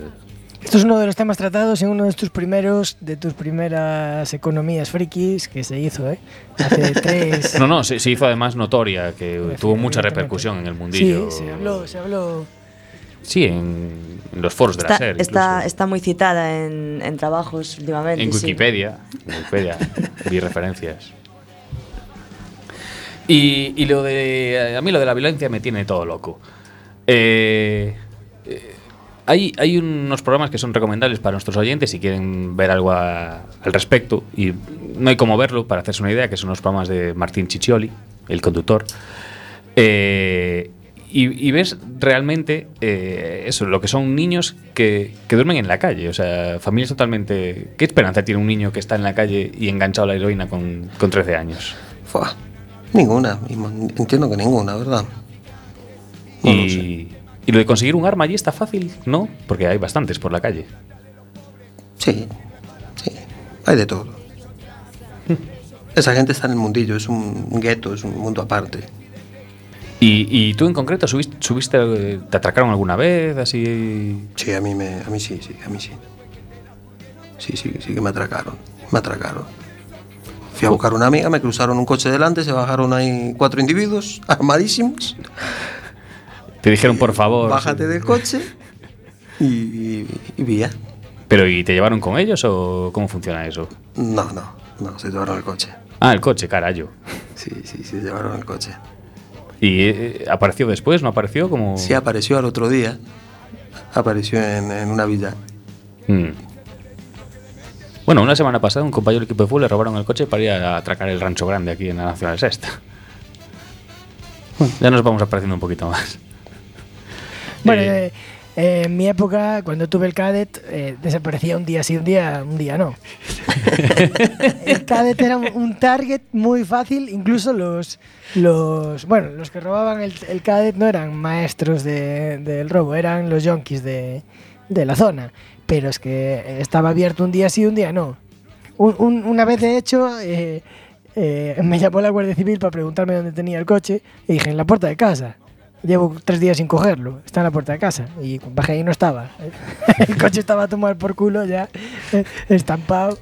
Esto es uno de los temas tratados en uno de tus primeros, de tus primeras economías frikis que se hizo, ¿eh? Hace tres. No, no, se, se hizo además notoria, que tuvo mucha repercusión en el mundillo. Sí, se habló, se habló. Sí, en, los foros de la está, SER. está, está muy citada en, en trabajos últimamente. En sí. Wikipedia, en Wikipedia vi referencias. Y, y lo de. A mí lo de la violencia me tiene todo loco. Eh, eh, hay, hay unos programas que son recomendables para nuestros oyentes si quieren ver algo a- al respecto. Y no hay como verlo para hacerse una idea, que son los programas de Martín Ciccioli, el conductor. Eh, y, y ves realmente eh, eso, lo que son niños que, que duermen en la calle. O sea, familias totalmente. ¿Qué esperanza tiene un niño que está en la calle y enganchado a la heroína con, con 13 años? Fua, Ninguna. y Entiendo que ninguna, ¿verdad? No lo sé. y, y lo de conseguir un arma allí está fácil, ¿no? Porque hay bastantes por la calle. Sí, sí. Hay de todo. Esa gente está en el mundillo, es un gueto, es un mundo aparte. Y, y tú en concreto subiste, subiste, eh, te atracaron alguna vez, así. Sí, a mí, me, a mí sí, sí, a mí sí. Sí, sí, sí que me atracaron. Me atracaron. Fui a buscar una amiga, me cruzaron un coche delante, se bajaron ahí cuatro individuos armadísimos. Te dijeron, por favor. Bájate del coche y, y, y vía. ¿Pero y te llevaron con ellos o cómo funciona eso? No, no, no, se llevaron el coche. Ah, el coche, carayo. Sí, sí, se llevaron el coche. ¿Y eh, apareció después? ¿No apareció? Como... Sí, apareció al otro día. Apareció en, en una villa. Mm. Bueno, una semana pasada un compañero del equipo de fútbol le robaron el coche para ir a atracar el rancho grande aquí en la Nacional Sexta. Bueno, ya nos vamos apareciendo un poquito más. Bueno, Eh, eh, eh, en mi época, cuando tuve el cadet, eh, desaparecía un día sí, un día, un día no. el cadet era un, target muy fácil, incluso los, los, bueno, los que robaban el, el cadet no eran maestros de- del robo, eran los yonkis de, de la zona. Pero es que estaba abierto un día sí, un día no. Un- un- una vez, de hecho, eh, eh, me llamó la Guardia Civil para preguntarme dónde tenía el coche y dije, en la puerta de casa. Llevo tres días sin cogerlo, está en la puerta de casa. Y bajé y no estaba. El coche estaba a tomar por culo ya, eh, estampado.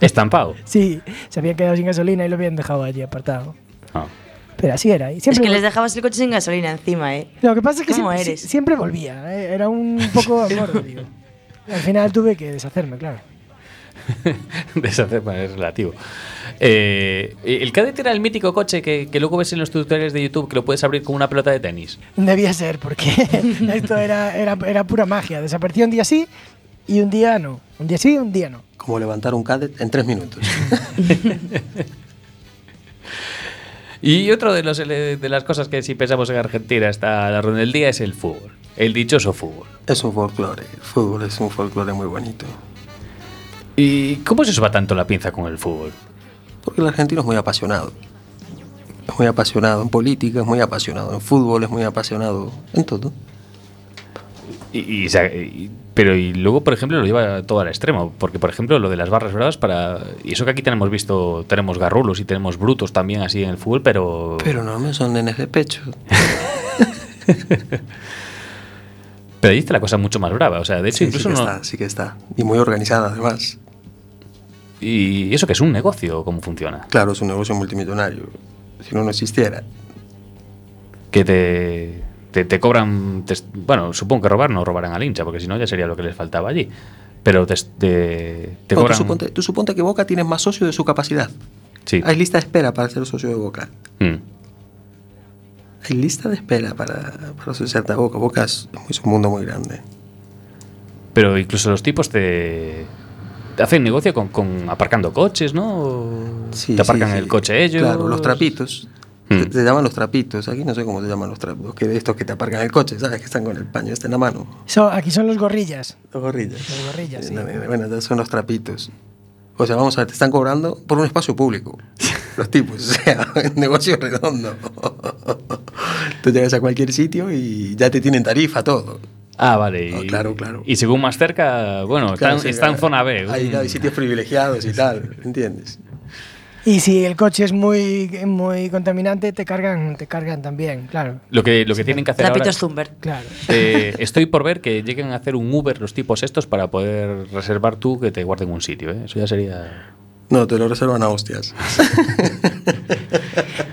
Estampado. Sí, se habían quedado sin gasolina y lo habían dejado allí apartado. Ah. Pero así era. Y Es siempre que vol- les dejabas el coche sin gasolina encima, ¿eh? Lo que pasa es que ¿Cómo siempre, siempre volvía. eh, Era un poco amor, digo. Al final tuve que deshacerme, claro. Deshacerme es relativo. Eh, el Cadet era el mítico coche que, que luego ves en los tutoriales de YouTube que lo puedes abrir con una pelota de tenis. Debía ser, porque esto era, era, era pura magia. Desaparecía un día sí y un día no. Un día sí y un día no. Como levantar un cadet en tres minutos. Y otro de, los, ele- de las cosas que si pensamos en Argentina está la ronda del día es el fútbol. El dichoso fútbol. es un folclore. El fútbol es un folclore muy bonito. ¿Y cómo se os va tanto la pinza con el fútbol? Porque el argentino es muy apasionado. Es muy apasionado en política, es muy apasionado en fútbol, es muy apasionado en todo. Y, pero y luego, por ejemplo, lo lleva todo al extremo. Porque, por ejemplo, lo de las barras bravas para... Y eso que aquí tenemos visto, tenemos garrulos y tenemos brutos también así en el fútbol, pero... Pero no me son nenes de pecho. Pero ahí está la cosa mucho más brava. O sea, de hecho, Sí, incluso sí que no... está, sí que está. Y muy organizada además. Y eso que es un negocio, ¿cómo funciona? Claro, es un negocio multimillonario. Si no, no existiera. Que te, te, te cobran... te- bueno, supongo que robar no robarán al hincha, porque si no ya sería lo que les faltaba allí. Pero te, te, No, cobran... tú, suponte, tú suponte que Boca tiene más socios de su capacidad. Sí. Hay lista de espera para ser socio de Boca. Mm. Hay lista de espera para, para asociarte a Boca. Boca es, es un mundo muy grande. Pero incluso los tipos te, te hacen negocio con, con aparcando coches, ¿no? Sí, te aparcan sí, el sí. coche ellos. Claro, los trapitos. Mm. Te, te llaman los trapitos. Aquí no sé cómo se llaman los trapitos. Que estos que te aparcan el coche, ¿sabes? Que están con el paño este en la mano. So- aquí son los gorrillas. Los gorrillas. Los gorrillas, sí. No, Bueno, son los trapitos. O sea, vamos a ver, te están cobrando por un espacio público. Los tipos, o sea, negocio redondo. Tú llegas a cualquier sitio y ya te tienen tarifa, todo. Ah, vale. Claro, claro. Y según más cerca, bueno, Claro, está, sí, está en zona B. Hay, hay sitios privilegiados y tal, ¿entiendes? Y si el coche es muy, muy contaminante, te cargan, te cargan también, claro. Lo que, lo que tienen que hacer ahora... Trapitos Zumber. Claro. eh, estoy por ver que lleguen a hacer un Uber los tipos estos para poder reservar tú que te guarden un sitio. ¿eh? Eso ya sería... No, te lo reservan a hostias.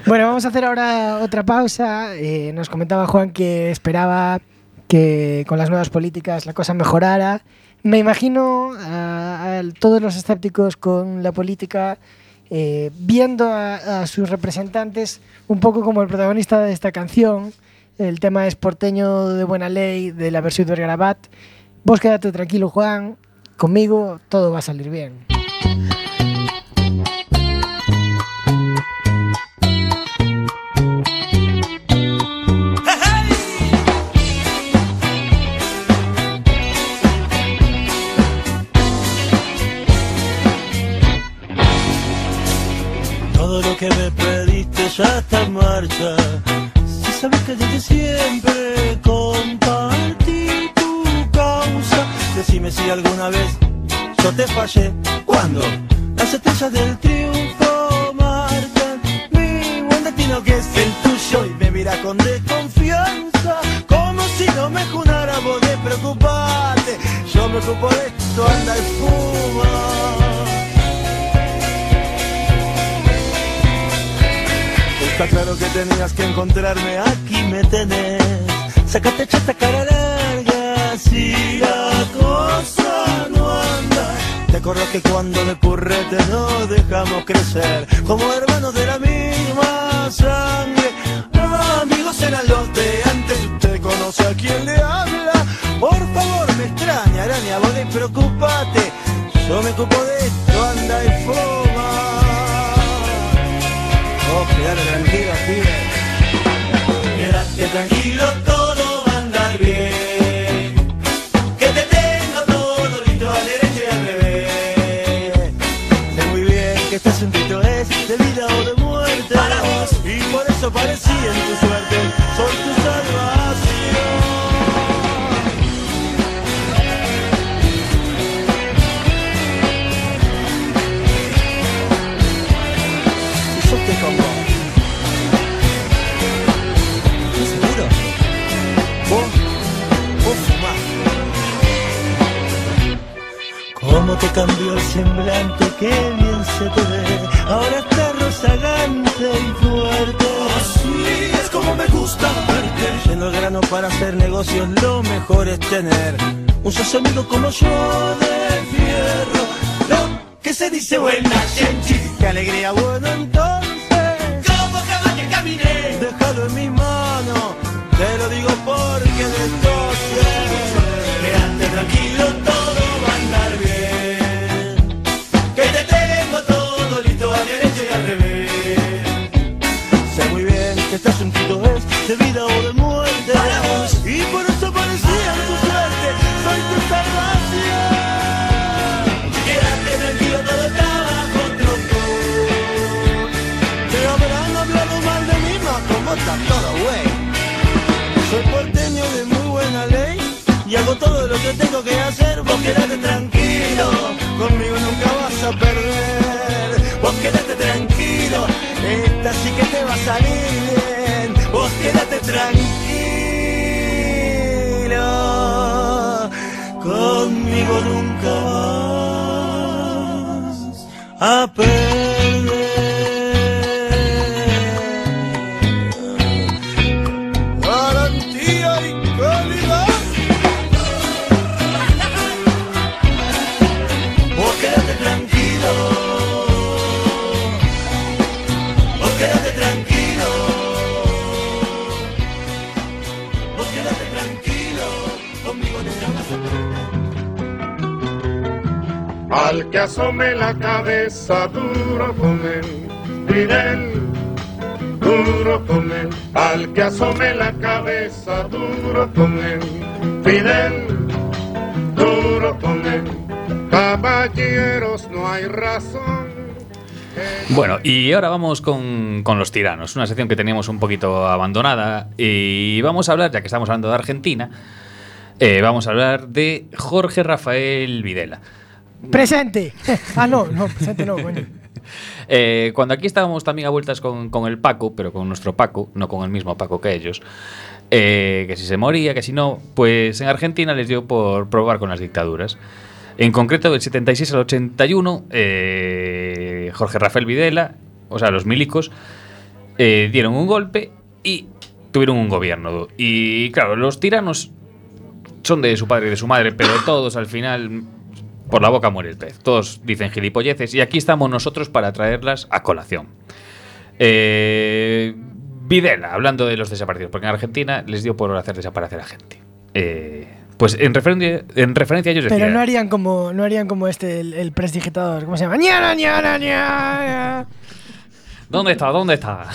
Bueno, vamos a hacer ahora otra pausa. Eh, nos comentaba Juan que esperaba que con las nuevas políticas la cosa mejorara. Me imagino a, a todos los escépticos con la política eh, viendo a, sus representantes un poco como el protagonista de esta canción. El tema es porteño de buena ley de la versión de Garabat. Vos quédate tranquilo, Juan. Conmigo todo va a salir bien. Que me pediste ya está en marcha. Si sabes que desde siempre compartí tu causa, decime si alguna vez yo te fallé. Cuando las estrellas del triunfo marcan mi buen destino que es el tuyo y me mira con desconfianza, como si no me junara vos de preocuparte. Yo me ocupo de esto, anda y fuma. Está claro que tenías que encontrarme, aquí me tenés. Sácate esta cara larga, si la cosa no anda. Te acuerdas que cuando de currete nos dejamos crecer, como hermanos de la misma sangre. Amigos eran los de antes, usted conoce a quien le habla. Por favor, me extraña, araña, vos despreocupate. Yo me ocupo de esto, anda y fuma. Quédate tranquilo, pibe. Quédate tranquilo, todo va a andar bien. Que te tengo todo listo al derecho y al revés. Sé muy bien que este asuntito es de vida o de muerte. Para vos. Y por eso parecía en tu suerte. Soy tu te cambió el semblante? Qué bien se te ve. Ahora estás rozagante y fuerte. Así es como me gusta verte. Yendo al grano para hacer negocios, lo mejor es tener un socio amigo como yo de fierro. Lo que se dice buena gente. Qué alegría, bueno, entonces. ¿Cómo jamás que caminé? Déjalo en mis manos. Te lo digo porque sé. Quédate tranquilo, todo hago todo lo que tengo que hacer. Vos quédate tranquilo, conmigo nunca vas a perder. Vos quédate tranquilo, esta sí que te va a salir bien. Vos quédate tranquilo, conmigo nunca vas a perder. Asome la cabeza duro con él. Fidel, duro con él, al que asome la cabeza duro con él. Fidel, duro con él. Caballeros, no hay razón. Bueno, y ahora vamos con, con los tiranos, una sección que teníamos un poquito abandonada. Y vamos a hablar, ya que estamos hablando de Argentina, eh, vamos a hablar de Jorge Rafael Videla. ¡Presente! ah, no, no, presente no, coño. Eh, cuando aquí estábamos también a vueltas con, con el Paco, pero con nuestro Paco, no con el mismo Paco que ellos, eh, que si se moría, que si no, pues en Argentina les dio por probar con las dictaduras. En concreto, del 76 al 81, eh, Jorge Rafael Videla, o sea, los milicos, dieron un golpe y tuvieron un gobierno. Y claro, los tiranos son de su padre y de su madre, pero todos al final, por la boca muere el pez. Todos dicen gilipolleces y aquí estamos nosotros para traerlas a colación. Eh, Videla, hablando de los desaparecidos, porque en Argentina les dio por hacer desaparecer a gente. Eh, pues en referencia, en referencia a ellos Pero decían- no harían como, no harían como este, el, el presdigitador. ¿Cómo se llama? ñana, ñana, ñana. ¿Dónde está? ¿Dónde está?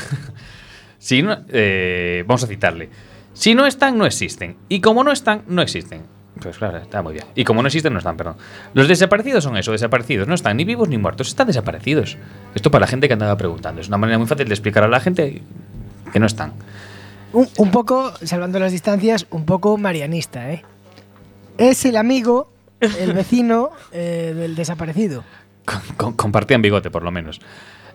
si no, eh, vamos a citarle. Si no están, no existen. Y como no están, no existen. Pues claro, está muy bien. Y como no existen, no están, perdón. Los desaparecidos son eso, desaparecidos. No están ni vivos ni muertos, están desaparecidos. Esto para la gente que andaba preguntando. Es una manera muy fácil de explicar a la gente que no están. Un, un poco, salvando las distancias, un poco marianista, ¿eh? Es el amigo, el vecino eh, del desaparecido. Com- compartían bigote, por lo menos.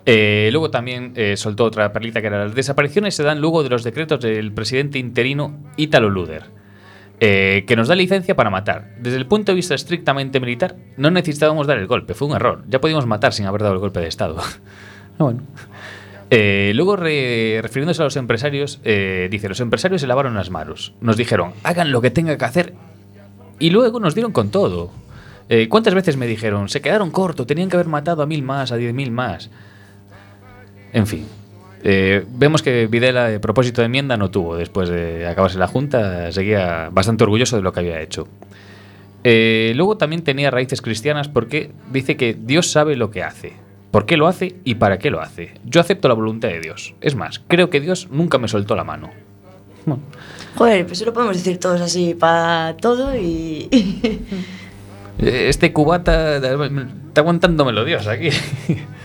Eh, luego también eh, soltó otra perlita que era las desapariciones se dan luego de los decretos del presidente interino Ítalo Luder, eh, que nos da licencia para matar. Desde el punto de vista estrictamente militar, no necesitábamos dar el golpe, fue un error. Ya podíamos matar sin haber dado el golpe de Estado. No, bueno. Eh, luego, re- refiriéndose a los empresarios, eh, dice, los empresarios se lavaron las manos. Nos dijeron, hagan lo que tenga que hacer y luego nos dieron con todo. Eh, ¿Cuántas veces me dijeron? Se quedaron cortos, tenían que haber matado a mil más, a diez mil más. En fin. Eh, vemos que Videla, de propósito de enmienda, no tuvo. Después de acabarse la Junta, seguía bastante orgulloso de lo que había hecho. Eh, luego también tenía raíces cristianas porque dice que Dios sabe lo que hace, por qué lo hace y para qué lo hace. Yo acepto la voluntad de Dios. Es más, creo que Dios nunca me soltó la mano. Bueno, Joder, pues eso lo podemos decir todos así para todo y. Eh, Este cubata está aguantándomelo Dios aquí.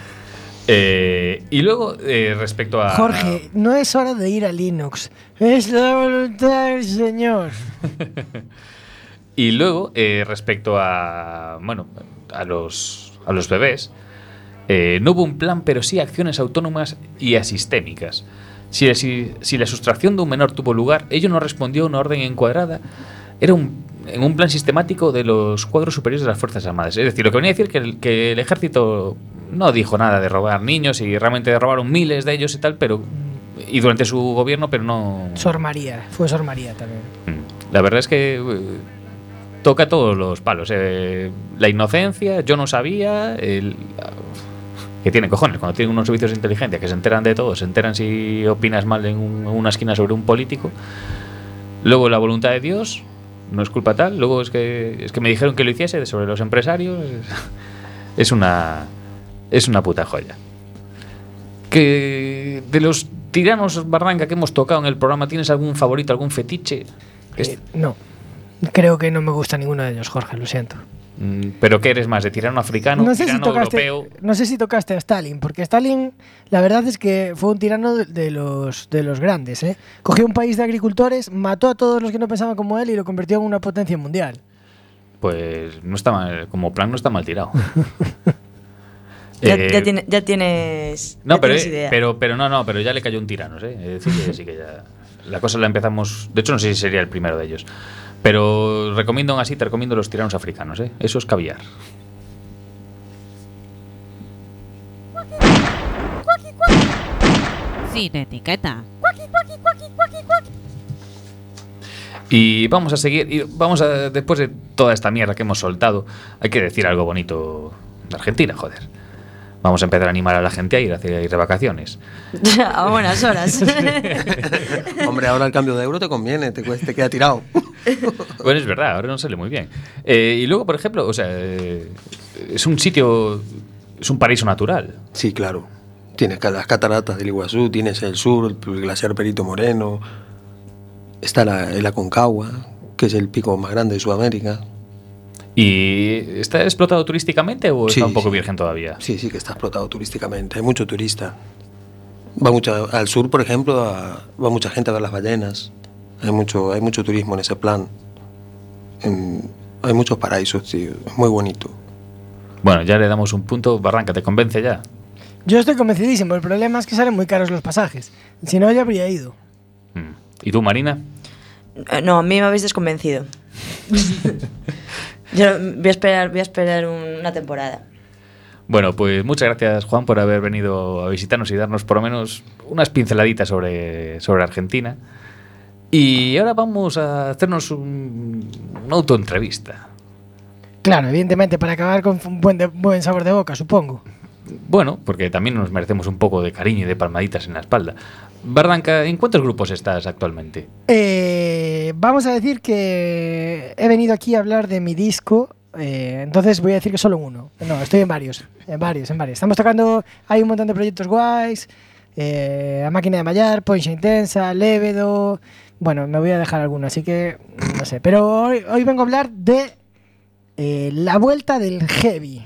Eh, y luego, eh, respecto a. Jorge, no es hora de ir a Linux. Es la voluntad del Señor. Y luego, eh, respecto a. Bueno, a los, a los bebés. no hubo un plan, pero sí acciones autónomas y asistémicas. Si, si- si la sustracción de un menor tuvo lugar, ello no respondió a una orden encuadrada. Era un, en un plan sistemático de los cuadros superiores de las Fuerzas Armadas. Es decir, lo que venía a decir que el, que el ejército no dijo nada de robar niños y realmente robaron miles de ellos y tal, pero. Y durante su gobierno, pero no. Sor María, fue Sor María también. Mm. La verdad es que eh, toca todos los palos. eh. la inocencia, yo no sabía. El, que tiene cojones cuando tienen unos servicios de inteligencia que se enteran de todo, se enteran si opinas mal en, un- en una esquina sobre un político. Luego la voluntad de Dios, no es culpa tal. Luego es que, es que me dijeron que lo hiciese sobre los empresarios. Es una, es una puta joya. Que de los tiranos Barranca que hemos tocado en el programa, ¿tienes algún favorito, algún fetiche? Eh, no, creo que no me gusta ninguno de ellos, Jorge, lo siento. Mm, ¿Pero qué eres más? ¿De tirano africano? No sé, si tirano tocaste, europeo? no sé si tocaste a Stalin, porque Stalin, la verdad es que fue un tirano de, los, de los grandes. ¿eh? Cogió un país de agricultores, mató a todos los que no pensaban como él y lo convirtió en una potencia mundial. Pues no está mal, como plan no está mal tirado. ya, Eh, ya tiene- ya tienes. No, ya pero, tienes eh, idea. pero, pero no, no, pero ya le cayó un tirano, ¿eh? Es decir, que sí que ya. La cosa la empezamos. De hecho, no sé si sería el primero de ellos. Pero recomiendo aún así, te recomiendo los tiranos africanos, ¿eh? Eso es caviar. Sin etiqueta. Y vamos a seguir, y vamos a, después de toda esta mierda que hemos soltado, hay que decir algo bonito de Argentina, joder. Vamos a empezar a animar a la gente a ir, a hacer- ir de vacaciones. a buenas horas. Hombre, ahora el cambio de euro te conviene, te, te queda tirado. Bueno, es verdad, ahora no sale muy bien. Eh, y luego, por ejemplo, o sea, eh, es un sitio, es un paraíso natural. Sí, claro. Tienes las cataratas del Iguazú, tienes el sur, el glaciar Perito Moreno, está la, el Aconcagua, que es el pico más grande de Sudamérica. ¿Y está explotado turísticamente o Sí, está un poco sí. virgen todavía? Sí, sí que está explotado turísticamente, hay mucho turista. Va mucha, al sur, por ejemplo, a- va mucha gente a ver las ballenas. Hay mucho, hay mucho turismo en ese plan. En- hay muchos paraísos, tío. Es muy bonito. Bueno, ya le damos un punto. Barranca, ¿te convence ya? Yo estoy convencidísimo. El problema es que salen muy caros los pasajes. Si no, ya habría ido. Mm. ¿Y tú, Marina? Eh, no, a mí me habéis desconvencido. Yo voy a esperar, voy a esperar una temporada. Bueno, pues muchas gracias, Juan, por haber venido a visitarnos y darnos por lo menos unas pinceladitas sobre, sobre Argentina. Y ahora vamos a hacernos un, una autoentrevista. Claro, evidentemente, para acabar con un buen, de- buen sabor de boca, supongo. Bueno, porque también nos merecemos un poco de cariño y de palmaditas en la espalda. Barranca, ¿en cuántos grupos estás actualmente? Eh, vamos a decir que he venido aquí a hablar de mi disco. eh, entonces voy a decir que solo uno. No, estoy en varios. En varios, en varios. Estamos tocando. Hay un montón de proyectos guays. eh, a Máquina de Mallar, Poncha Intensa, Lévedo. Bueno, me voy a dejar alguno, así que no sé. Pero hoy, vengo a hablar de eh, la vuelta del heavy.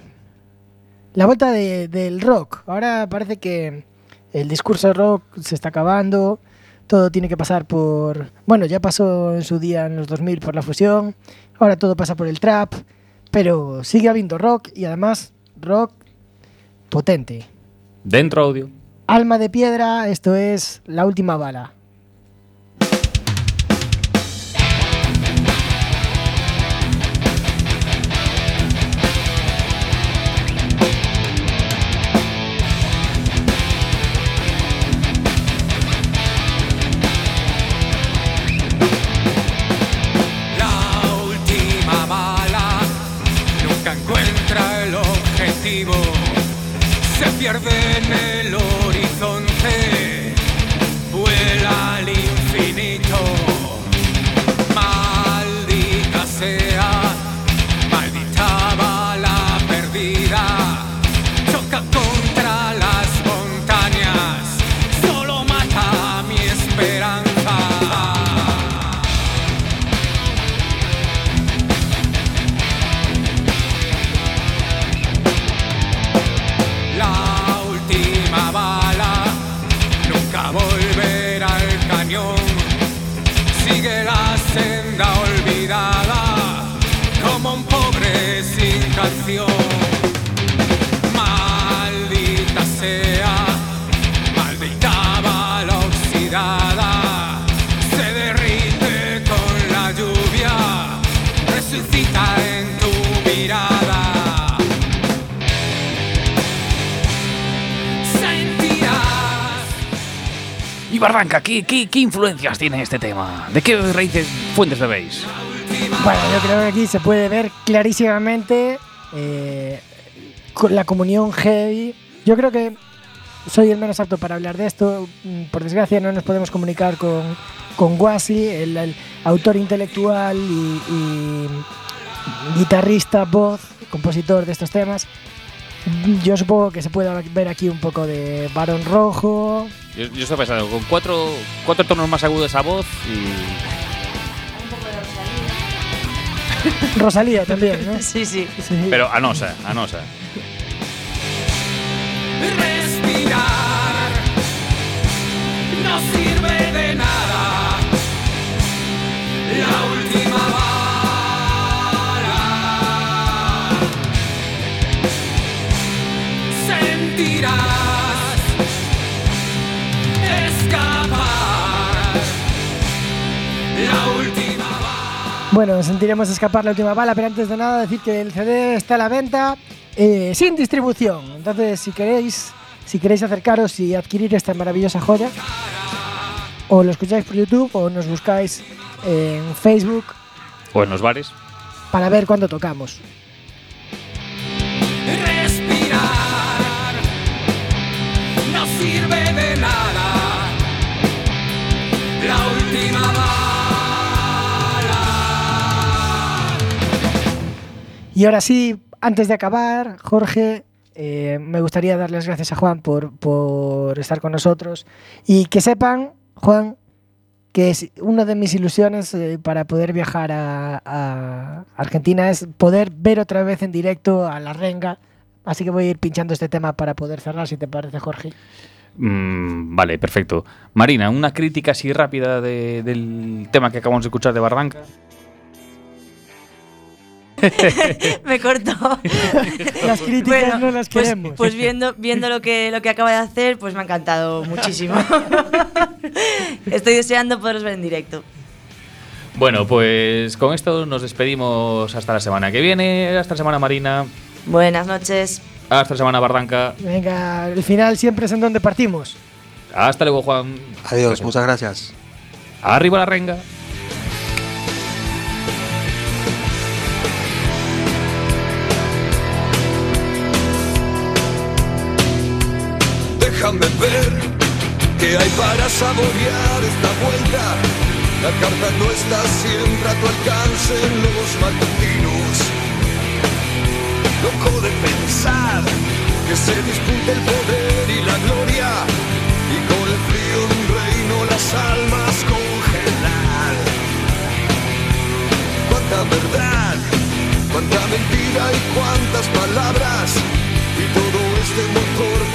La vuelta de- del rock. Ahora parece que el discurso rock se está acabando. Todo tiene que pasar por... Bueno, ya pasó en su día en los 2000 por la fusión. Ahora todo pasa por el trap. Pero sigue habiendo rock y además rock potente. Dentro audio. Alma de piedra, esto es la última bala. Se pierde en el horizonte, vuela al infinito. Resucita en tu mirada. Sentirás Y Barranca, ¿qué, qué, qué influencias tiene este tema? ¿De qué raíces, fuentes bebéis? Bueno, yo creo que aquí se puede ver clarísimamente eh, la comunión heavy. Yo creo que soy el menos apto para hablar de esto. Mm, Por desgracia no nos podemos comunicar con, con Wasi, el, el autor intelectual y, y guitarrista, voz, compositor de estos temas. Yo supongo que se puede ver aquí un poco de Barón Rojo. Yo, yo estoy pensando, con cuatro, cuatro tonos más agudos a voz y... Rosalía también, ¿no? Sí, sí. Sí. Pero anosa, anosa. No sirve de nada. La última bala sentirás. La última Bueno, sentiremos escapar la última bala, pero antes de nada decir que el CD está a la venta eh, sin distribución. Entonces, si queréis, si queréis acercaros y adquirir esta maravillosa joya, o lo escucháis por YouTube o nos buscáis en Facebook. O en los bares. Para ver cuándo tocamos. Respirar no sirve de nada. La última bala. Y ahora sí, antes de acabar, Jorge, eh, me gustaría darles gracias a Juan por, por estar con nosotros y que sepan, Juan, que es una de mis ilusiones eh, para poder viajar a, a Argentina es poder ver otra vez en directo a La Renga. Así que voy a ir pinchando este tema para poder cerrar, si te parece, Jorge. Mm, vale, perfecto. Marina, una crítica así rápida de- del tema que acabamos de escuchar de Barranca. Me cortó. Las críticas no las pues, queremos. Pues viendo, viendo lo, que, lo que acaba de hacer, pues me ha encantado muchísimo. Estoy deseando poderos ver en directo. Bueno, pues con esto nos despedimos hasta la semana que viene. Hasta la semana Marina. Buenas noches. Hasta la semana Barranca. Venga, el final siempre es en donde partimos. Hasta luego Juan. Adiós, muchas gracias. Arriba la renga. Déjame qué hay para saborear esta vuelta. La carta no está siempre a tu alcance en los matutinos. Loco de pensar que se discute el poder y la gloria. Y con el frío de un reino las almas congelar. Cuánta verdad, cuánta mentira y cuántas palabras. Y todo este motor